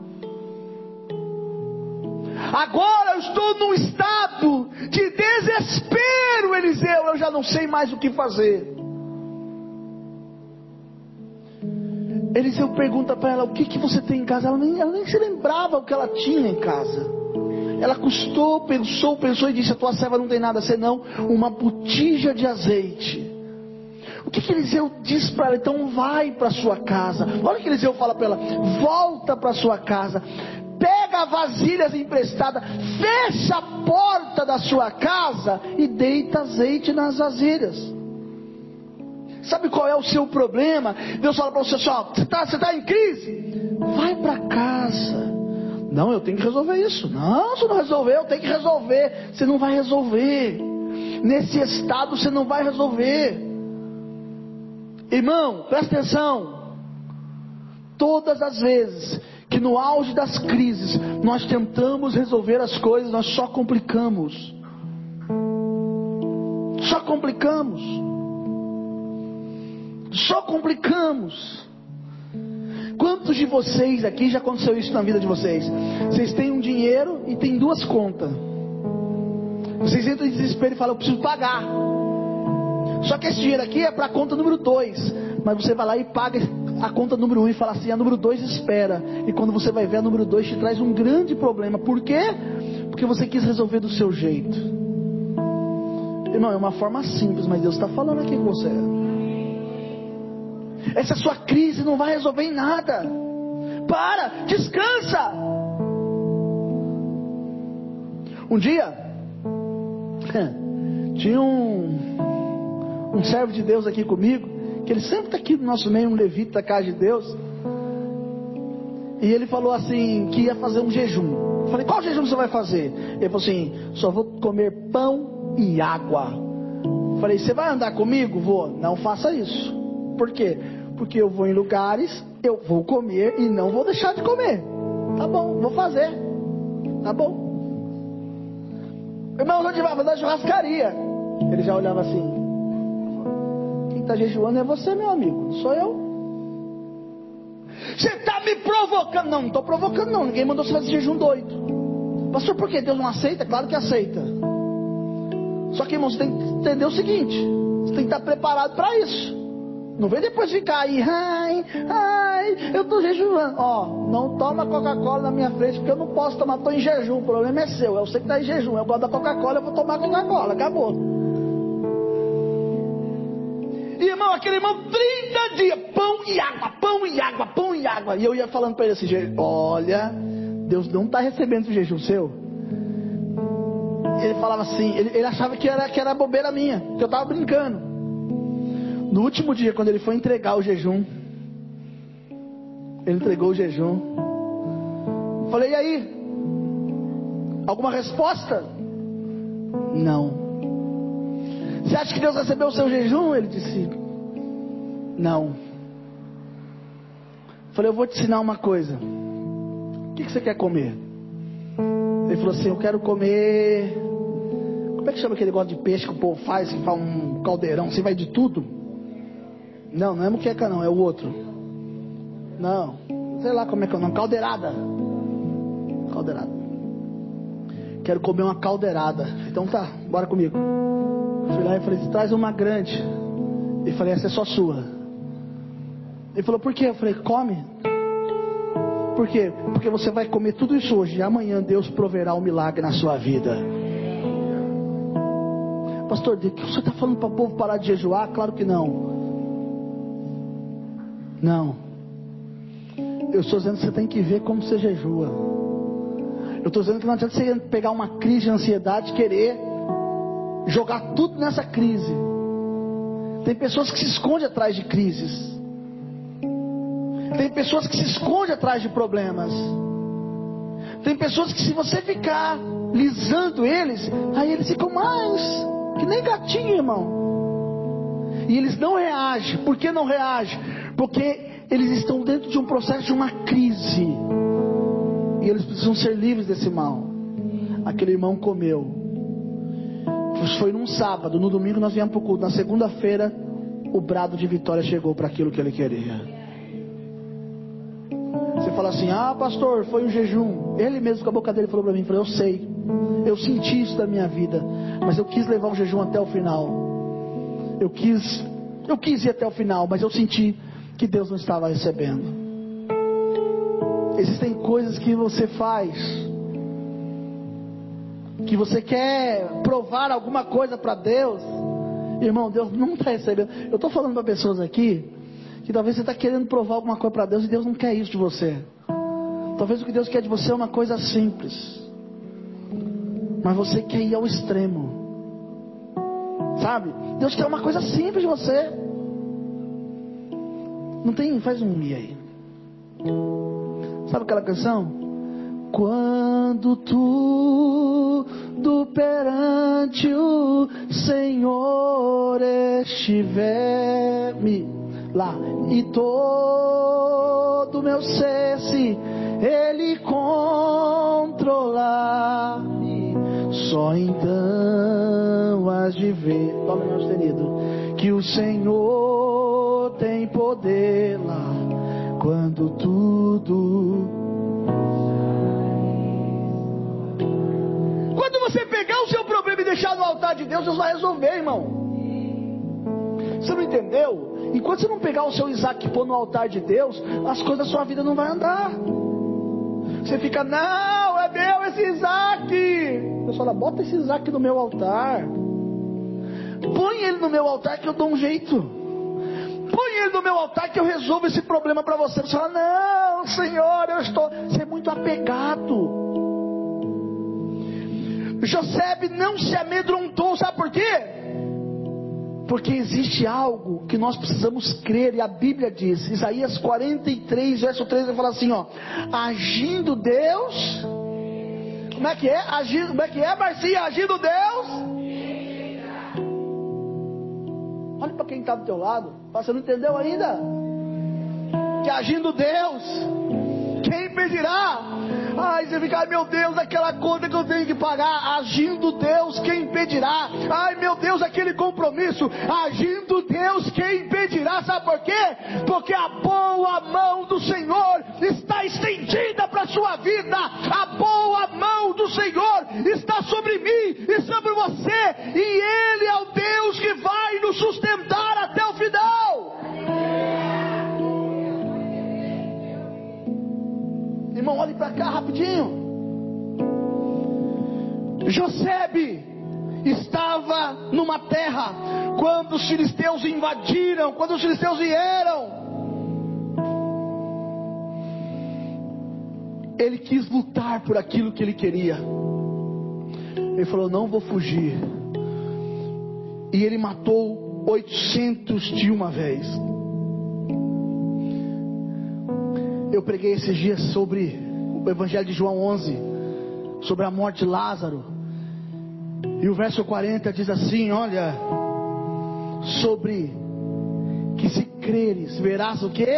Agora eu estou num estado de desespero, Eliseu. Eu já não sei mais o que fazer. Eliseu pergunta para ela: O que, que você tem em casa? Ela nem, ela nem se lembrava o que ela tinha em casa. Ela custou, pensou, pensou e disse: A tua serva não tem nada senão uma botija de azeite. O que, que Eliseu diz para ela? Então vai para sua casa. Olha o que Eliseu fala para ela: Volta para sua casa. Pega vasilhas emprestadas, fecha a porta da sua casa e deita azeite nas vasilhas. Sabe qual é o seu problema? Deus fala para você assim: ó, você está tá em crise? Vai para casa. Não, eu tenho que resolver isso. Não, se não resolver, eu tenho que resolver. Você não vai resolver. Nesse estado você não vai resolver. Irmão, presta atenção. Todas as vezes que no auge das crises nós tentamos resolver as coisas, nós só complicamos. Só complicamos. Só complicamos. Quantos de vocês aqui já aconteceu isso na vida de vocês? Vocês têm um dinheiro e tem duas contas. Vocês entram em desespero e falam, eu preciso pagar. Só que esse dinheiro aqui é para a conta número 2. Mas você vai lá e paga a conta número 1 um e fala assim: a número 2 espera. E quando você vai ver, a número 2 te traz um grande problema. Por quê? Porque você quis resolver do seu jeito. Irmão, é uma forma simples, mas Deus está falando aqui com você. Essa sua crise não vai resolver em nada. Para, descansa. Um dia, <laughs> tinha um, um servo de Deus aqui comigo, que ele sempre está aqui no nosso meio, um levita da casa de Deus. E ele falou assim, que ia fazer um jejum. Eu falei, qual jejum você vai fazer? Ele falou assim, só vou comer pão e água. Eu falei, você vai andar comigo? Vou. Não faça isso. Por quê? Porque eu vou em lugares, eu vou comer e não vou deixar de comer. Tá bom, vou fazer. Tá bom. Irmão, onde vai? Vou na churrascaria. Ele já olhava assim. Quem está jejuando é você, meu amigo. Sou eu. Você está me provocando. Não, não estou provocando, não. Ninguém mandou você fazer jejum doido. Pastor, por que Deus não aceita? Claro que aceita. Só que, irmão, você tem que entender o seguinte: você tem que estar preparado para isso. Não vem depois ficar aí, ai, ai, eu estou jejuando. Ó, não toma Coca-Cola na minha frente, porque eu não posso tomar, estou em jejum. O problema é seu. Eu sei que está em jejum. Eu gosto da Coca-Cola, eu vou tomar Coca-Cola. Acabou. E irmão, aquele irmão, 30 dias, pão e água, pão e água, pão e água. E eu ia falando para ele assim: olha, Deus não está recebendo o jejum seu. Ele falava assim, ele, ele achava que era, que era bobeira minha, que eu estava brincando. No último dia, quando ele foi entregar o jejum, ele entregou o jejum. Falei, e aí? Alguma resposta? Não. Você acha que Deus recebeu o seu jejum? Ele disse, não. Falei, eu vou te ensinar uma coisa. O que, você quer comer? Ele falou assim, eu quero comer. Como é que chama aquele negócio de peixe que o povo faz? Que faz um caldeirão, você vai de tudo? Não, não é muqueca não, é o outro. Não, sei lá como é que é o nome, caldeirada. Caldeirada. Quero comer uma caldeirada. Então tá, bora comigo. Fui lá e falei, traz uma grande. E falei, essa é só sua. Ele falou, por quê? Eu falei, come. Por quê? Porque você vai comer tudo isso hoje e amanhã Deus proverá um milagre na sua vida. Pastor, o que você está falando para o povo parar de jejuar? Claro que não. Não. Eu estou dizendo que você tem que ver como você jejua. Eu estou dizendo que não adianta você pegar uma crise de ansiedade e querer jogar tudo nessa crise. Tem pessoas que se escondem atrás de crises. Tem pessoas que se escondem atrás de problemas. Tem pessoas que se você ficar lisando eles, aí eles ficam mais que nem gatinho, irmão. E eles não reagem. Por que não reagem? Porque eles estão dentro de um processo de uma crise. E eles precisam ser livres desse mal. Aquele irmão comeu. Foi num sábado, no domingo nós viemos para o culto. Na segunda-feira, o brado de vitória chegou para aquilo que ele queria. Você falar assim: Ah, pastor, foi um jejum. Ele mesmo com a boca dele falou para mim: falou, Eu sei, eu senti isso da minha vida, mas eu quis levar um jejum até o final. Eu quis, eu quis ir até o final, mas eu senti que Deus não estava recebendo. Existem coisas que você faz, que você quer provar alguma coisa para Deus, irmão, Deus não está recebendo. Eu estou falando para pessoas aqui que talvez você está querendo provar alguma coisa para Deus e Deus não quer isso de você. Talvez o que Deus quer de você é uma coisa simples, mas você quer ir ao extremo, sabe? Deus quer uma coisa simples de você. Não tem, faz um mi aí. Sabe aquela canção? Quando tudo perante o Senhor estiver me lá. E todo meu ser se Ele controlar, só então has de ver, toma meu que o Senhor lá, quando tudo. Quando você pegar o seu problema e deixar no altar de Deus, Deus vai resolver, irmão. Você não entendeu? Enquanto você não pegar o seu Isaac e pôr no altar de Deus, as coisas da sua vida não vão andar. Você fica, não, é meu esse Isaac. Deus fala, bota esse Isaac no meu altar. Põe ele no meu altar que eu dou um jeito. Põe ele no meu altar que eu resolvo esse problema para você. Você fala, não, Senhor, eu estou. Você é muito apegado. José não se amedrontou, sabe por quê? Porque existe algo que nós precisamos crer, e a Bíblia diz, Isaías 43, verso 3, vai falar assim: ó, agindo Deus, como é que é? Agindo, como é que é, Marcia? Agindo Deus? Olha para quem está do teu lado, você não entendeu ainda? Que agindo Deus, quem impedirá? Ai, você fica, ai meu Deus, aquela conta que eu tenho que pagar. Agindo Deus, quem impedirá? Ai meu Deus, aquele compromisso. Agindo Deus, quem impedirá? Sabe por quê? Porque a boa mão do Senhor está estendida para a sua vida. A boa mão do Senhor está sobre mim e sobre você. E Ele é o Deus que vai nos sustentar Irmão, olhe para cá rapidinho. Josebe estava numa terra quando os filisteus invadiram, quando os filisteus vieram. Ele quis lutar por aquilo que ele queria. Ele falou: Não vou fugir. E ele matou 800 de uma vez. Eu preguei esses dias sobre o Evangelho de João 11, sobre a morte de Lázaro. E o verso 40 diz assim: Olha, sobre que se creres, verás o que?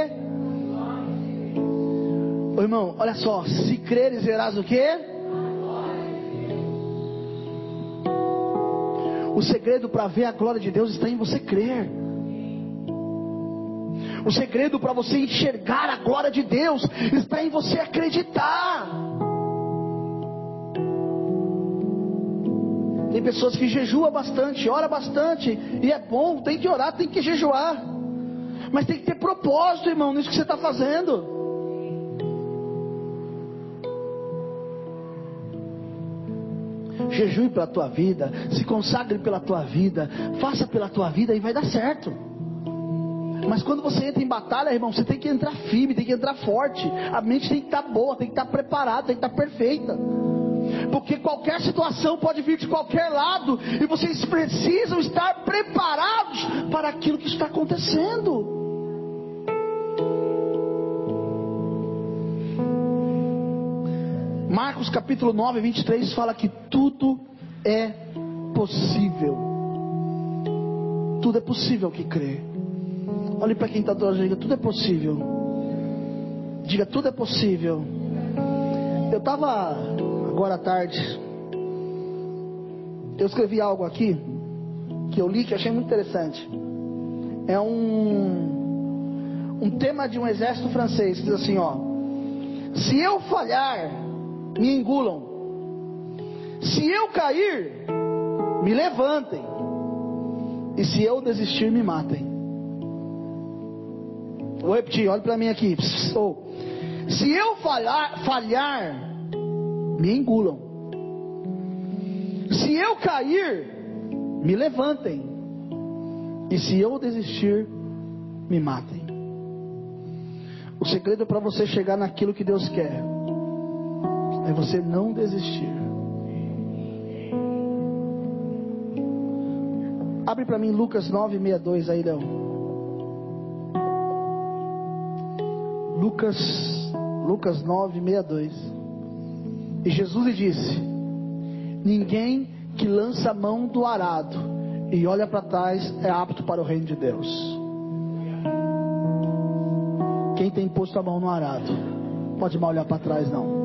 Ô irmão, olha só, se creres, verás o que? O segredo para ver a glória de Deus está em você crer. O segredo para você enxergar a glória de Deus está em você acreditar. Tem pessoas que jejuam bastante, ora bastante, e é bom, tem que orar, tem que jejuar. Mas tem que ter propósito, irmão, nisso que você está fazendo. Jejue pela tua vida, se consagre pela tua vida, faça pela tua vida e vai dar certo. Mas quando você entra em batalha, irmão, você tem que entrar firme, tem que entrar forte. A mente tem que estar boa, tem que estar preparada, tem que estar perfeita. Porque qualquer situação pode vir de qualquer lado e vocês precisam estar preparados para aquilo que está acontecendo. Marcos capítulo 9, 23 fala que tudo é possível. Tudo é possível que crê. Olhe para quem está do lado diga, tudo é possível. Diga, tudo é possível. Eu estava agora à tarde. Eu escrevi algo aqui que eu li que achei muito interessante. É um um tema de um exército francês que diz assim, ó: Se eu falhar, me engulam. Se eu cair, me levantem. E se eu desistir, me matem. Vou repetir, olha para mim aqui. Se eu falhar, falhar, me engulam. Se eu cair, me levantem. E se eu desistir, me matem. O segredo para você chegar naquilo que Deus quer é você não desistir. Abre para mim Lucas 9:62 aí, Leão. Lucas Lucas 9:62. E Jesus lhe disse: Ninguém que lança a mão do arado e olha para trás é apto para o reino de Deus. Quem tem posto a mão no arado, pode mal olhar para trás não.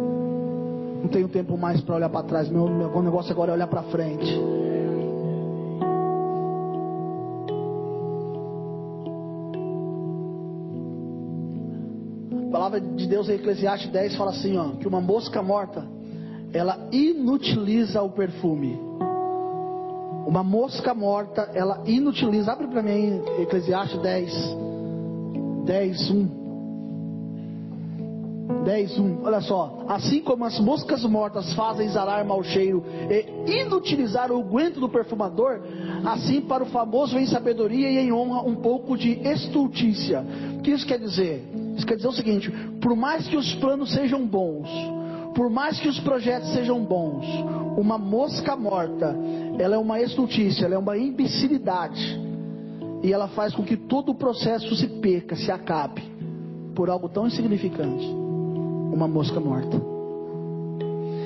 Não tenho tempo mais para olhar para trás. Meu, meu negócio agora é olhar para frente. Palavra de Deus em Eclesiastes 10 fala assim, ó, que uma mosca morta, ela inutiliza o perfume. Uma mosca morta, ela inutiliza. Abre para mim Eclesiastes 10, 10, 1. 10, 1. Olha só. Assim como as moscas mortas fazem exalar mau cheiro e inutilizar o aguento do perfumador, assim para o famoso em sabedoria e em honra um pouco de estultícia. O que isso quer dizer? Isso quer dizer o seguinte: por mais que os planos sejam bons, por mais que os projetos sejam bons, uma mosca morta, ela é uma estultícia, ela é uma imbecilidade. E ela faz com que todo o processo se perca, se acabe, por algo tão insignificante uma mosca morta.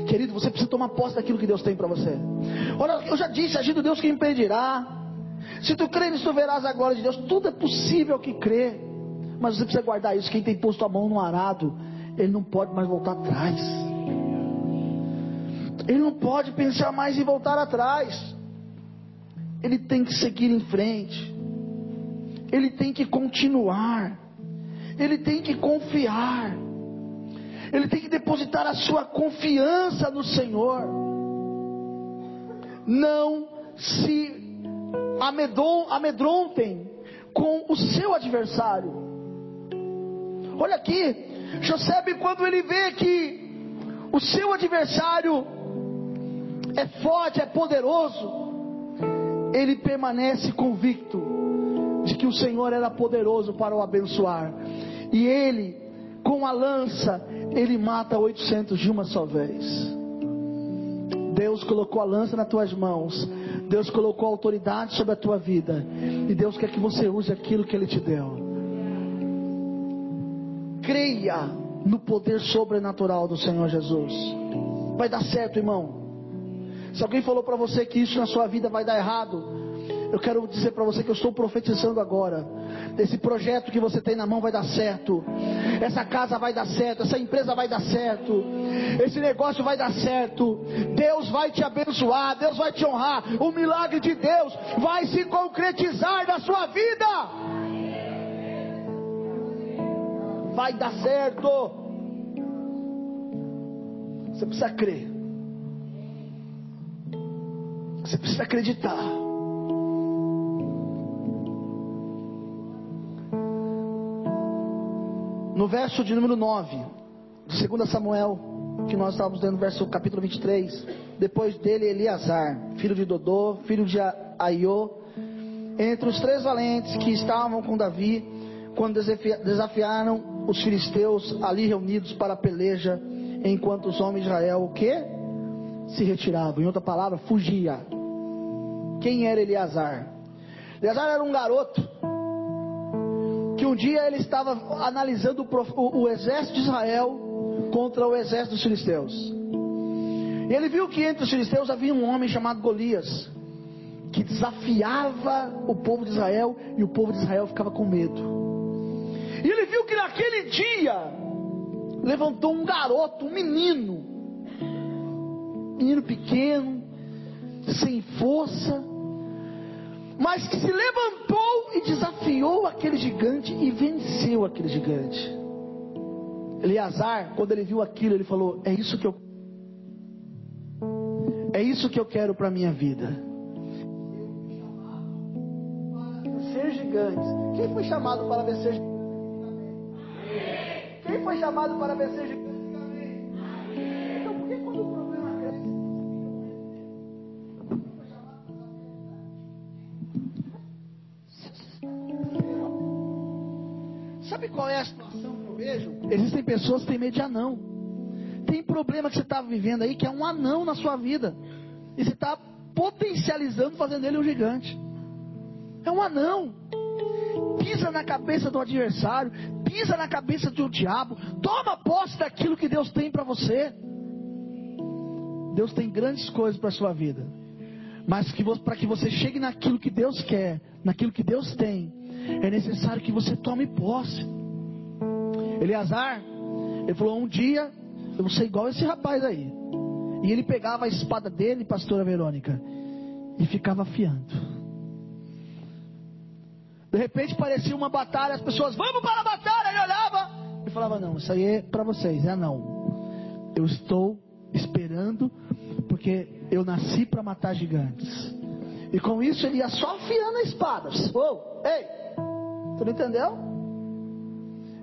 Querido, você precisa tomar posse daquilo que Deus tem para você. Olha, eu já disse, agindo Deus que impedirá. Se tu nisso, tu verás a glória de Deus. Tudo é possível que crê. Mas você precisa guardar isso. Quem tem posto a mão no arado, ele não pode mais voltar atrás. Ele não pode pensar mais em voltar atrás. Ele tem que seguir em frente. Ele tem que continuar. Ele tem que confiar. Ele tem que depositar a sua confiança no Senhor. Não se amedrontem com o seu adversário. Olha aqui, José, quando ele vê que o seu adversário é forte, é poderoso, ele permanece convicto de que o Senhor era poderoso para o abençoar. E ele, com a lança, ele mata 800 de uma só vez. Deus colocou a lança nas tuas mãos. Deus colocou autoridade sobre a tua vida. E Deus quer que você use aquilo que Ele te deu. Creia no poder sobrenatural do Senhor Jesus. Vai dar certo, irmão. Se alguém falou para você que isso na sua vida vai dar errado, eu quero dizer para você que eu estou profetizando agora. Esse projeto que você tem na mão vai dar certo. Essa casa vai dar certo. Essa empresa vai dar certo. Esse negócio vai dar certo. Deus vai te abençoar. Deus vai te honrar. O milagre de Deus vai se concretizar na sua vida. Vai dar certo. Você precisa crer. Você precisa acreditar. No verso de número 9, de 2 Samuel, que nós estávamos lendo, verso capítulo 23. Depois dele, Eleazar, filho de Dodô, filho de Aiô, entre os três valentes que estavam com Davi, quando desafiaram os filisteus ali reunidos para a peleja, enquanto os homens de Israel, o que? Se retiravam. Em outra palavra, fugia. Quem era Eleazar? Eleazar era um garoto que um dia ele estava analisando o, o, o exército de Israel contra o exército dos filisteus. E ele viu que entre os filisteus havia um homem chamado Golias, que desafiava o povo de Israel e o povo de Israel ficava com medo. E ele viu que naquele dia levantou um garoto, um menino, menino pequeno, sem força, mas que se levantou e desafiou aquele gigante e venceu aquele gigante. Eleazar, quando ele viu aquilo, ele falou: É isso que eu É isso que eu quero para minha vida. Ser gigantes. Quem foi chamado para vencer gigantes? Quem foi chamado para vencer gigantes? Então por que quando o problema cresce? Sabe qual é a situação que eu vejo? Existem pessoas que têm medo de anão. Tem problema que você está vivendo aí que é um anão na sua vida. E você está potencializando, fazendo ele um gigante. É um anão. Pisa na cabeça do adversário, pisa na cabeça do diabo. Toma posse daquilo que Deus tem para você. Deus tem grandes coisas para a sua vida. Mas para que você chegue naquilo que Deus quer, naquilo que Deus tem, é necessário que você tome posse. Eleazar, ele falou: um dia eu vou ser igual esse rapaz aí. E ele pegava a espada dele, pastora Verônica, e ficava afiando. De repente parecia uma batalha, as pessoas, vamos para a batalha, ele olhava e falava: Não, isso aí é para vocês, é não. Eu estou esperando, porque eu nasci para matar gigantes. E com isso ele ia só afiando a espada. Oh, ei, você não entendeu?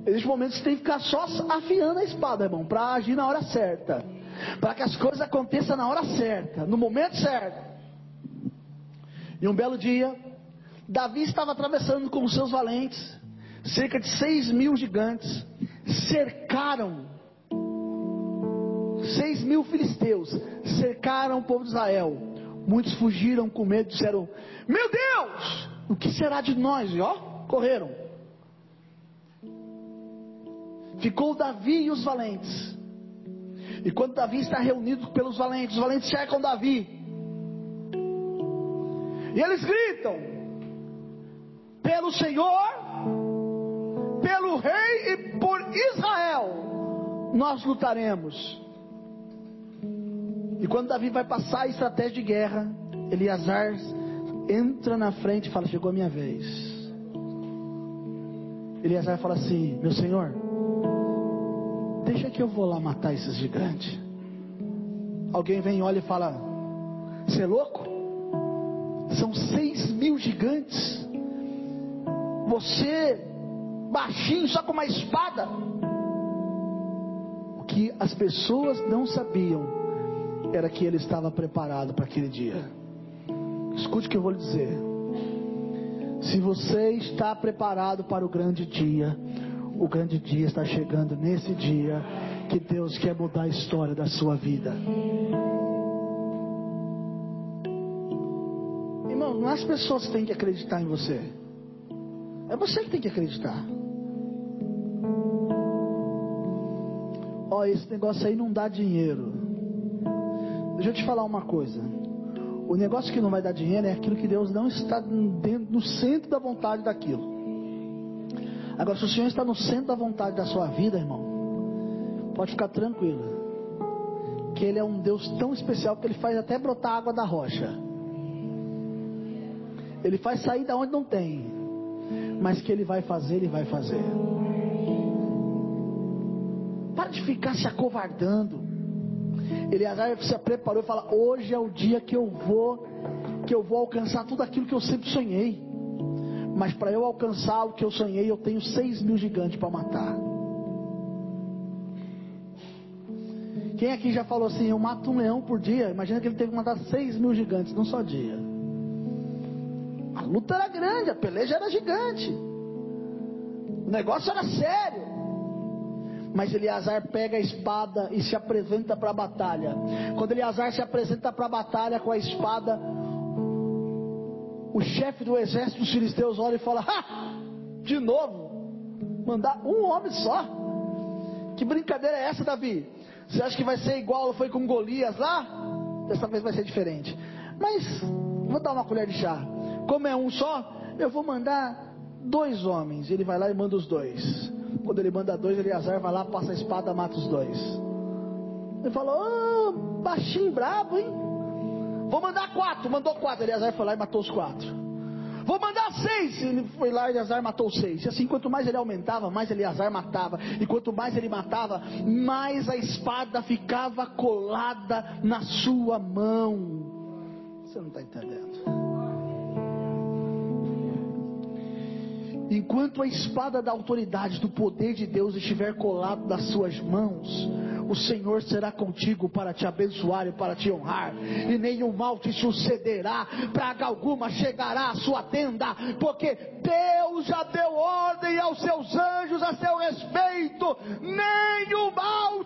Existem momentos que você tem que ficar só afiando a espada, irmão, para agir na hora certa. Para que as coisas aconteçam na hora certa, no momento certo. E um belo dia, Davi estava atravessando com os seus valentes. Cerca de seis mil gigantes cercaram. Seis mil filisteus cercaram o povo de Israel. Muitos fugiram com medo, disseram: Meu Deus, o que será de nós? E ó, correram. Ficou Davi e os valentes. E quando Davi está reunido pelos valentes, os valentes cercam Davi. E eles gritam: pelo Senhor, pelo Rei e por Israel, nós lutaremos. E quando Davi vai passar a estratégia de guerra, Eleazar entra na frente e fala: Chegou a minha vez. Eleazar fala assim: Meu senhor, deixa que eu vou lá matar esses gigantes. Alguém vem, olha e fala: Você é louco? São seis mil gigantes. Você, baixinho, só com uma espada. O que as pessoas não sabiam era que ele estava preparado para aquele dia. Escute o que eu vou lhe dizer. Se você está preparado para o grande dia, o grande dia está chegando nesse dia que Deus quer mudar a história da sua vida. Irmão, não é as pessoas que têm que acreditar em você. É você que tem que acreditar. Ó, esse negócio aí não dá dinheiro. Deixa eu te falar uma coisa. O negócio que não vai dar dinheiro é aquilo que Deus não está dentro, no centro da vontade daquilo. Agora, se o Senhor está no centro da vontade da sua vida, irmão, pode ficar tranquilo. Que Ele é um Deus tão especial que Ele faz até brotar água da rocha. Ele faz sair da onde não tem mas que Ele vai fazer, Ele vai fazer. Para de ficar se acovardando. Eleazar se preparou e fala: Hoje é o dia que eu vou, que eu vou alcançar tudo aquilo que eu sempre sonhei. Mas para eu alcançar o que eu sonhei, eu tenho seis mil gigantes para matar. Quem aqui já falou assim, eu mato um leão por dia? Imagina que ele teve que matar seis mil gigantes num só dia. Luta era grande, a peleja era gigante. O negócio era sério. Mas Eleazar pega a espada e se apresenta para a batalha. Quando Eleazar se apresenta para a batalha com a espada, o chefe do exército dos filisteus olha e fala: Ha! De novo, mandar um homem só. Que brincadeira é essa, Davi? Você acha que vai ser igual foi com Golias lá? Dessa vez vai ser diferente. Mas vou dar uma colher de chá. Como é um só, eu vou mandar dois homens. Ele vai lá e manda os dois. Quando ele manda dois, Eleazar vai lá, passa a espada, mata os dois. Ele falou: oh, baixinho brabo, hein? Vou mandar quatro. Mandou quatro. Eleazar foi lá e matou os quatro. vou mandar seis. Ele foi lá e Azar matou seis. E assim, quanto mais ele aumentava, mais Eleazar matava. E quanto mais ele matava, mais a espada ficava colada na sua mão. Você não está entendendo. Enquanto a espada da autoridade, do poder de Deus estiver colado nas suas mãos, o Senhor será contigo para te abençoar e para te honrar, e nenhum mal te sucederá, praga alguma chegará à sua tenda, porque Deus já deu ordem aos seus anjos a seu respeito, nenhum mal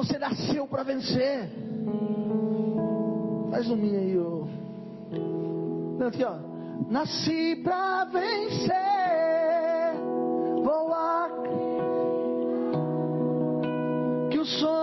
Você nasceu para vencer. Faz um minha aí. Aqui, ó. Nasci para vencer. Vou lá. Que os sonhos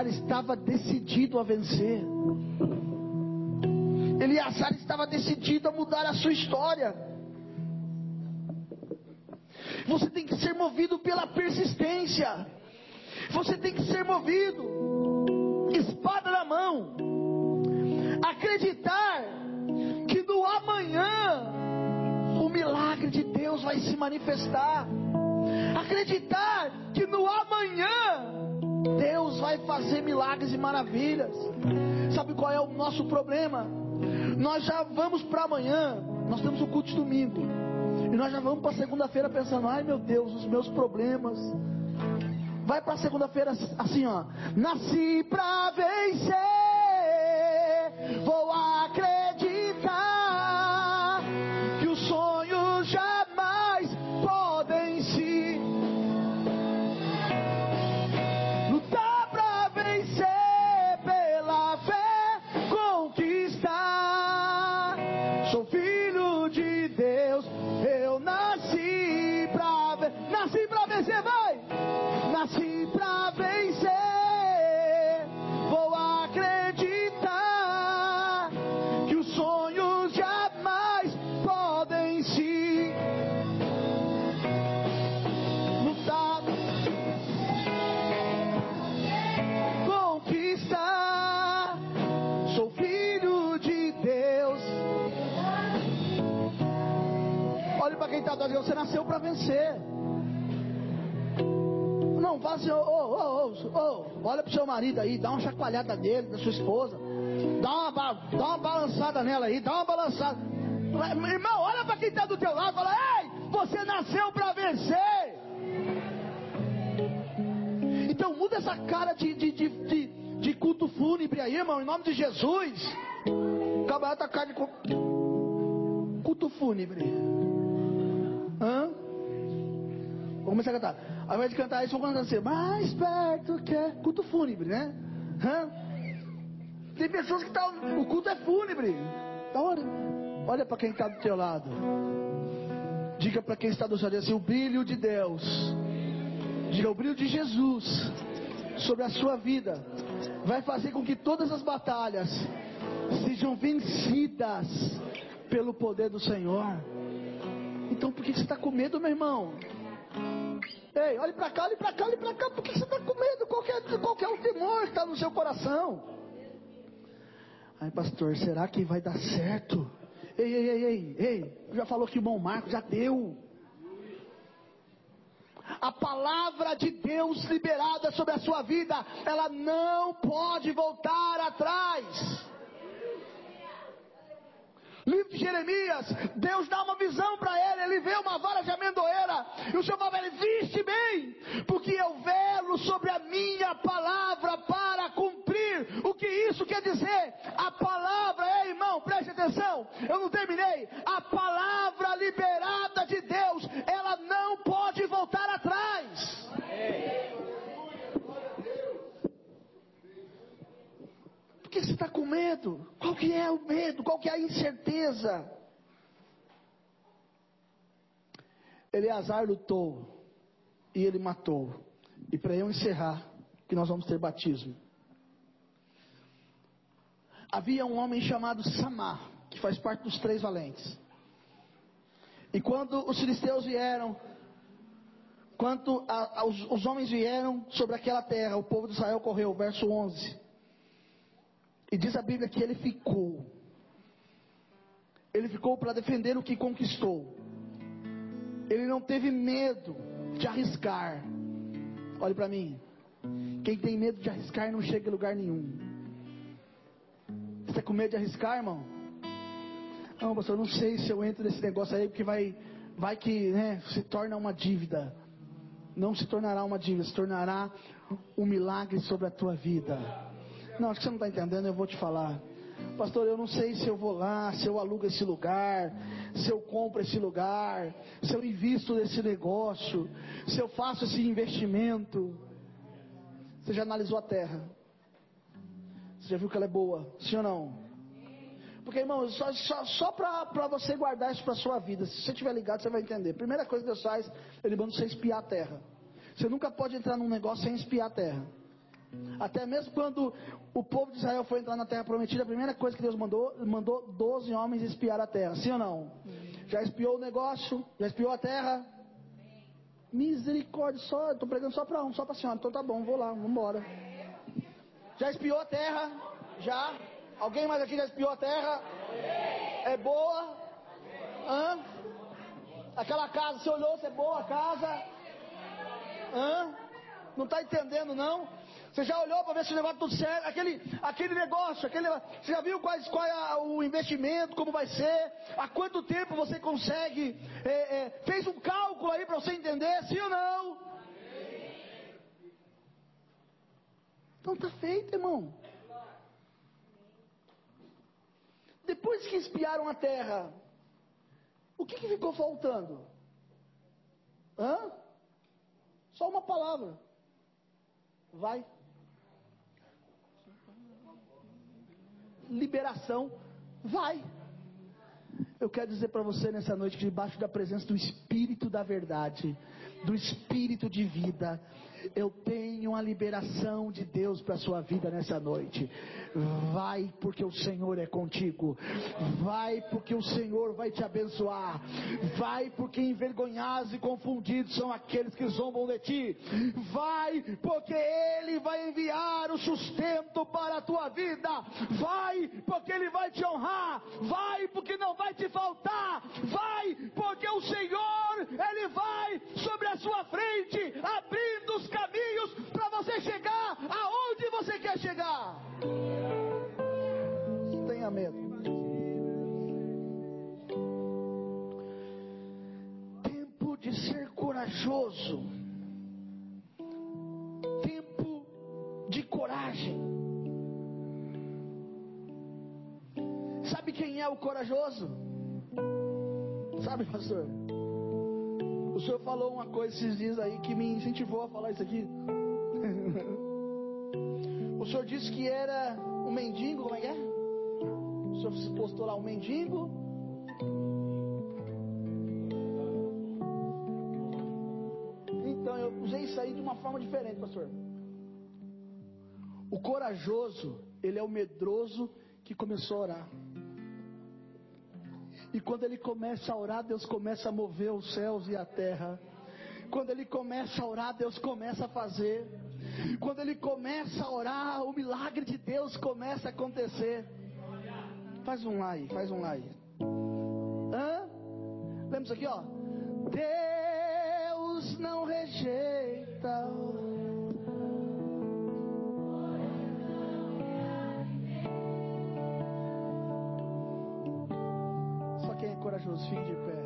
Eleazar estava decidido a vencer. Eleazar estava decidido a mudar a sua história. Você tem que ser movido pela persistência. Você tem que ser movido, espada na mão. Acreditar que no amanhã o milagre de Deus vai se manifestar. Acreditar que no amanhã vai fazer milagres e maravilhas. Sabe qual é o nosso problema? Nós já vamos para amanhã, nós temos o culto de domingo. E nós já vamos para segunda-feira pensando: ai meu Deus, os meus problemas. Vai para segunda-feira assim, ó. Nasci para vencer. Vou você nasceu para vencer. Não, fala assim, olha pro seu marido aí, dá uma chacoalhada dele, da sua esposa. Dá uma, dá uma balançada nela aí, dá uma balançada. Irmão, olha para quem está do teu lado, fala, ei, você nasceu para vencer. Então muda essa cara de, de, de, de, de culto fúnebre aí, irmão, em nome de Jesus. Tá cara de cu- culto fúnebre. Hã? Vou começar a cantar. Ao invés de cantar isso, vou cantar assim, mais perto que é culto fúnebre, né? Hã? Tem pessoas que tá, o culto é fúnebre. Da hora. Olha para quem está do teu lado. Diga para quem está do seu lado assim, o brilho de Deus. Diga o brilho de Jesus sobre a sua vida vai fazer com que todas as batalhas sejam vencidas pelo poder do Senhor. Então por que você está com medo, meu irmão? Ei, olhe para cá, olhe para cá, olhe para cá. Por que você está com medo? Qual é, qual é o temor que está no seu coração? Ai, pastor, será que vai dar certo? Ei, ei, ei, ei, ei. Já falou que o bom Marco já deu. A palavra de Deus liberada sobre a sua vida, ela não pode voltar atrás. Livro de Jeremias, Deus dá uma visão para ele, ele vê uma vara de amendoeira, e o Senhor fala ele, viste bem, porque eu velo sobre a minha palavra para cumprir. O que isso quer dizer? A palavra, ei irmão, preste atenção, eu não terminei. A palavra liberada de Deus, ela não pode voltar atrás. Por que você está com medo? Qual que é o medo? Qual que é a incerteza? Eleazar lutou e ele matou. E para eu encerrar, que nós vamos ter batismo. Havia um homem chamado Samar, que faz parte dos três valentes. E quando os filisteus vieram, quando a, a, os, os homens vieram sobre aquela terra, o povo de Israel correu, verso 11. E diz a Bíblia que ele ficou. Ele ficou para defender o que conquistou. Ele não teve medo de arriscar. Olhe para mim. Quem tem medo de arriscar não chega em lugar nenhum. Você está com medo de arriscar, irmão? Não, pastor, não sei se eu entro nesse negócio aí, porque vai, vai que né, se torna uma dívida. Não se tornará uma dívida, se tornará um milagre sobre a tua vida. Não, acho que você não está entendendo, eu vou te falar. Pastor, eu não sei se eu vou lá, se eu alugo esse lugar, se eu compro esse lugar, se eu invisto nesse negócio, se eu faço esse investimento. Você já analisou a terra? Você já viu que ela é boa? Sim ou não? Porque, irmão, só, só, só para você guardar isso para sua vida, se você estiver ligado, você vai entender. Primeira coisa que Deus faz, Ele manda você espiar a terra. Você nunca pode entrar num negócio sem espiar a terra. Até mesmo quando o povo de Israel foi entrar na terra prometida, a primeira coisa que Deus mandou, mandou 12 homens espiar a terra. Sim ou não? Já espiou o negócio? Já espiou a terra? Misericórdia, só, estou pregando só para um, só para a senhora. Então tá bom, vou lá, vamos embora. Já espiou a terra? Já? Alguém mais aqui já espiou a terra? É boa? Hã? Aquela casa, você olhou, se é boa a casa? Hã? Não está entendendo não? Você já olhou para ver se o negócio tá tudo certo? Aquele, aquele negócio, aquele, você já viu quais, qual é o investimento, como vai ser? Há quanto tempo você consegue? É, é, fez um cálculo aí para você entender, sim ou não? Então está feito, irmão. Depois que espiaram a terra, o que, que ficou faltando? Hã? Só uma palavra. Vai. Liberação, vai. Eu quero dizer para você nessa noite que debaixo da presença do Espírito da verdade, do Espírito de vida, eu tenho a liberação de Deus para a sua vida nessa noite. Vai porque o Senhor é contigo. Vai porque o Senhor vai te abençoar. Vai porque envergonhados e confundidos são aqueles que zombam de ti. Vai porque Ele vai enviar o sustento para a tua vida. Vai porque Ele vai te honrar. Vai porque não vai te faltar. Vai porque o Senhor, Ele vai sobre a sua frente, abrindo os caminhos para você chegar aonde você quer chegar. Não tenha medo. Tempo de ser corajoso. Tempo de coragem. Sabe quem é o corajoso? Sabe, pastor? O senhor falou uma coisa esses dias aí que me incentivou a falar isso aqui. <laughs> o senhor disse que era um mendigo, como é que é? O senhor se postou lá um mendigo. Então eu usei isso aí de uma forma diferente, pastor. O corajoso, ele é o medroso que começou a orar. E quando ele começa a orar, Deus começa a mover os céus e a terra. Quando ele começa a orar, Deus começa a fazer. Quando ele começa a orar, o milagre de Deus começa a acontecer. Faz um lá aí, faz um lá aí. Hã? Aqui, ó? Deus não rejeita. Corajoso, fique de pé.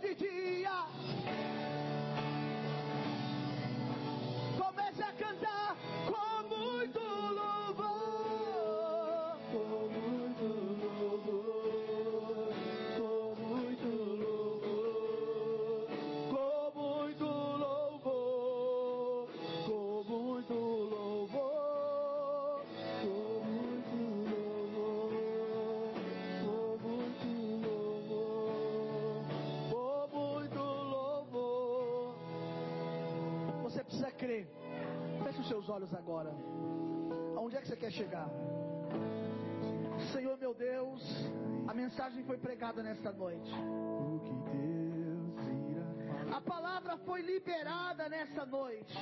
De noite crer. Feche os seus olhos agora. Aonde é que você quer chegar? Senhor meu Deus, a mensagem foi pregada nesta noite. O que Deus irá. A palavra foi liberada nessa noite.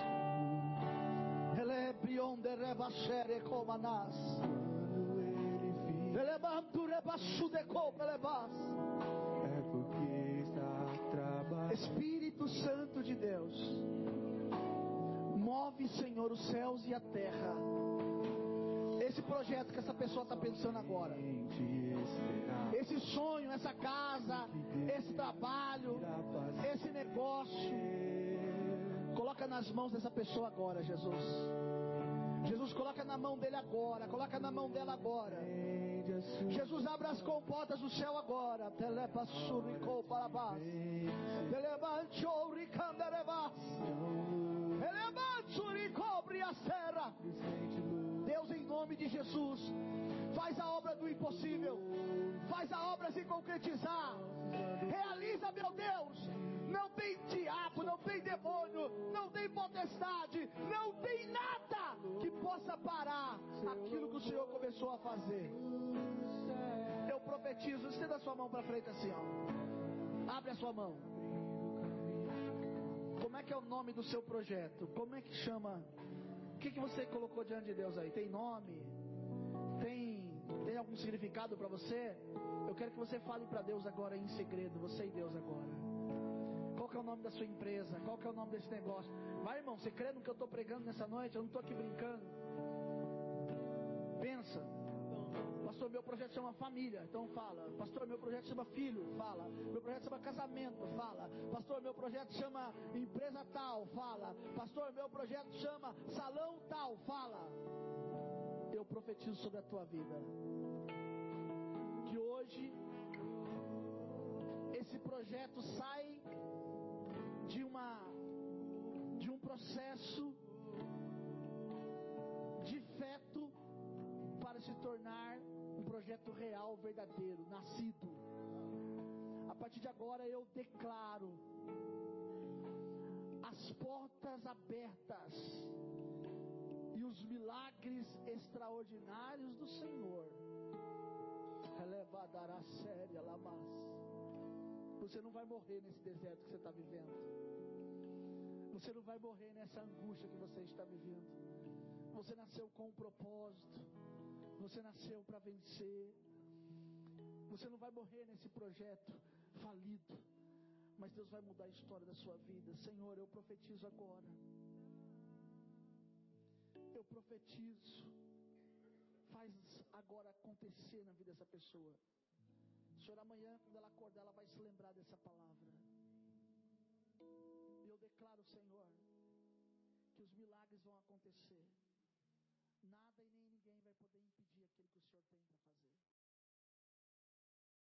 Elebrion de ele fizer, Elebantu rebassu de copelebas. é porque está trabalhando. Espírito Santo de Deus, move, Senhor, os céus e a terra. Esse projeto que essa pessoa está pensando agora, esse sonho, essa casa, esse trabalho, esse negócio, coloca nas mãos dessa pessoa agora, Jesus. Jesus, coloca na mão dele agora, coloca na mão dela agora. Jesus, abra as comportas do céu agora. Telepassurico parabás. Telebanchoricanderebás. Elemantsuricobre a serra. Deus, em nome de Jesus, faz a obra do impossível, faz a obra se concretizar. Realiza, meu Deus. Não tem diabo, não tem demônio, não tem potestade, não tem nada que possa parar aquilo que o Senhor começou a fazer. Eu profetizo, estenda a sua mão para frente assim, ó. Abre a sua mão. Como é que é o nome do seu projeto? Como é que chama? O que, que você colocou diante de Deus aí? Tem nome? Tem, tem algum significado para você? Eu quero que você fale para Deus agora em segredo, você e Deus agora. Qual que é o nome da sua empresa? Qual que é o nome desse negócio? Vai, irmão, você crê no que eu estou pregando nessa noite? Eu não estou aqui brincando. Pensa. Pastor, meu projeto chama família, então fala. Pastor, meu projeto chama filho, fala. Meu projeto chama casamento, fala. Pastor, meu projeto chama empresa tal, fala. Pastor, meu projeto chama salão tal, fala. Eu profetizo sobre a tua vida. Que hoje esse projeto sai de uma de um processo de se tornar um projeto real, verdadeiro, nascido. A partir de agora eu declaro as portas abertas e os milagres extraordinários do Senhor. Elevadará séria lamas. Você não vai morrer nesse deserto que você está vivendo. Você não vai morrer nessa angústia que você está vivendo. Você nasceu com um propósito. Você nasceu para vencer. Você não vai morrer nesse projeto falido. Mas Deus vai mudar a história da sua vida. Senhor, eu profetizo agora. Eu profetizo. Faz agora acontecer na vida dessa pessoa. Senhor, amanhã, quando ela acordar, ela vai se lembrar dessa palavra. E eu declaro, Senhor, que os milagres vão acontecer.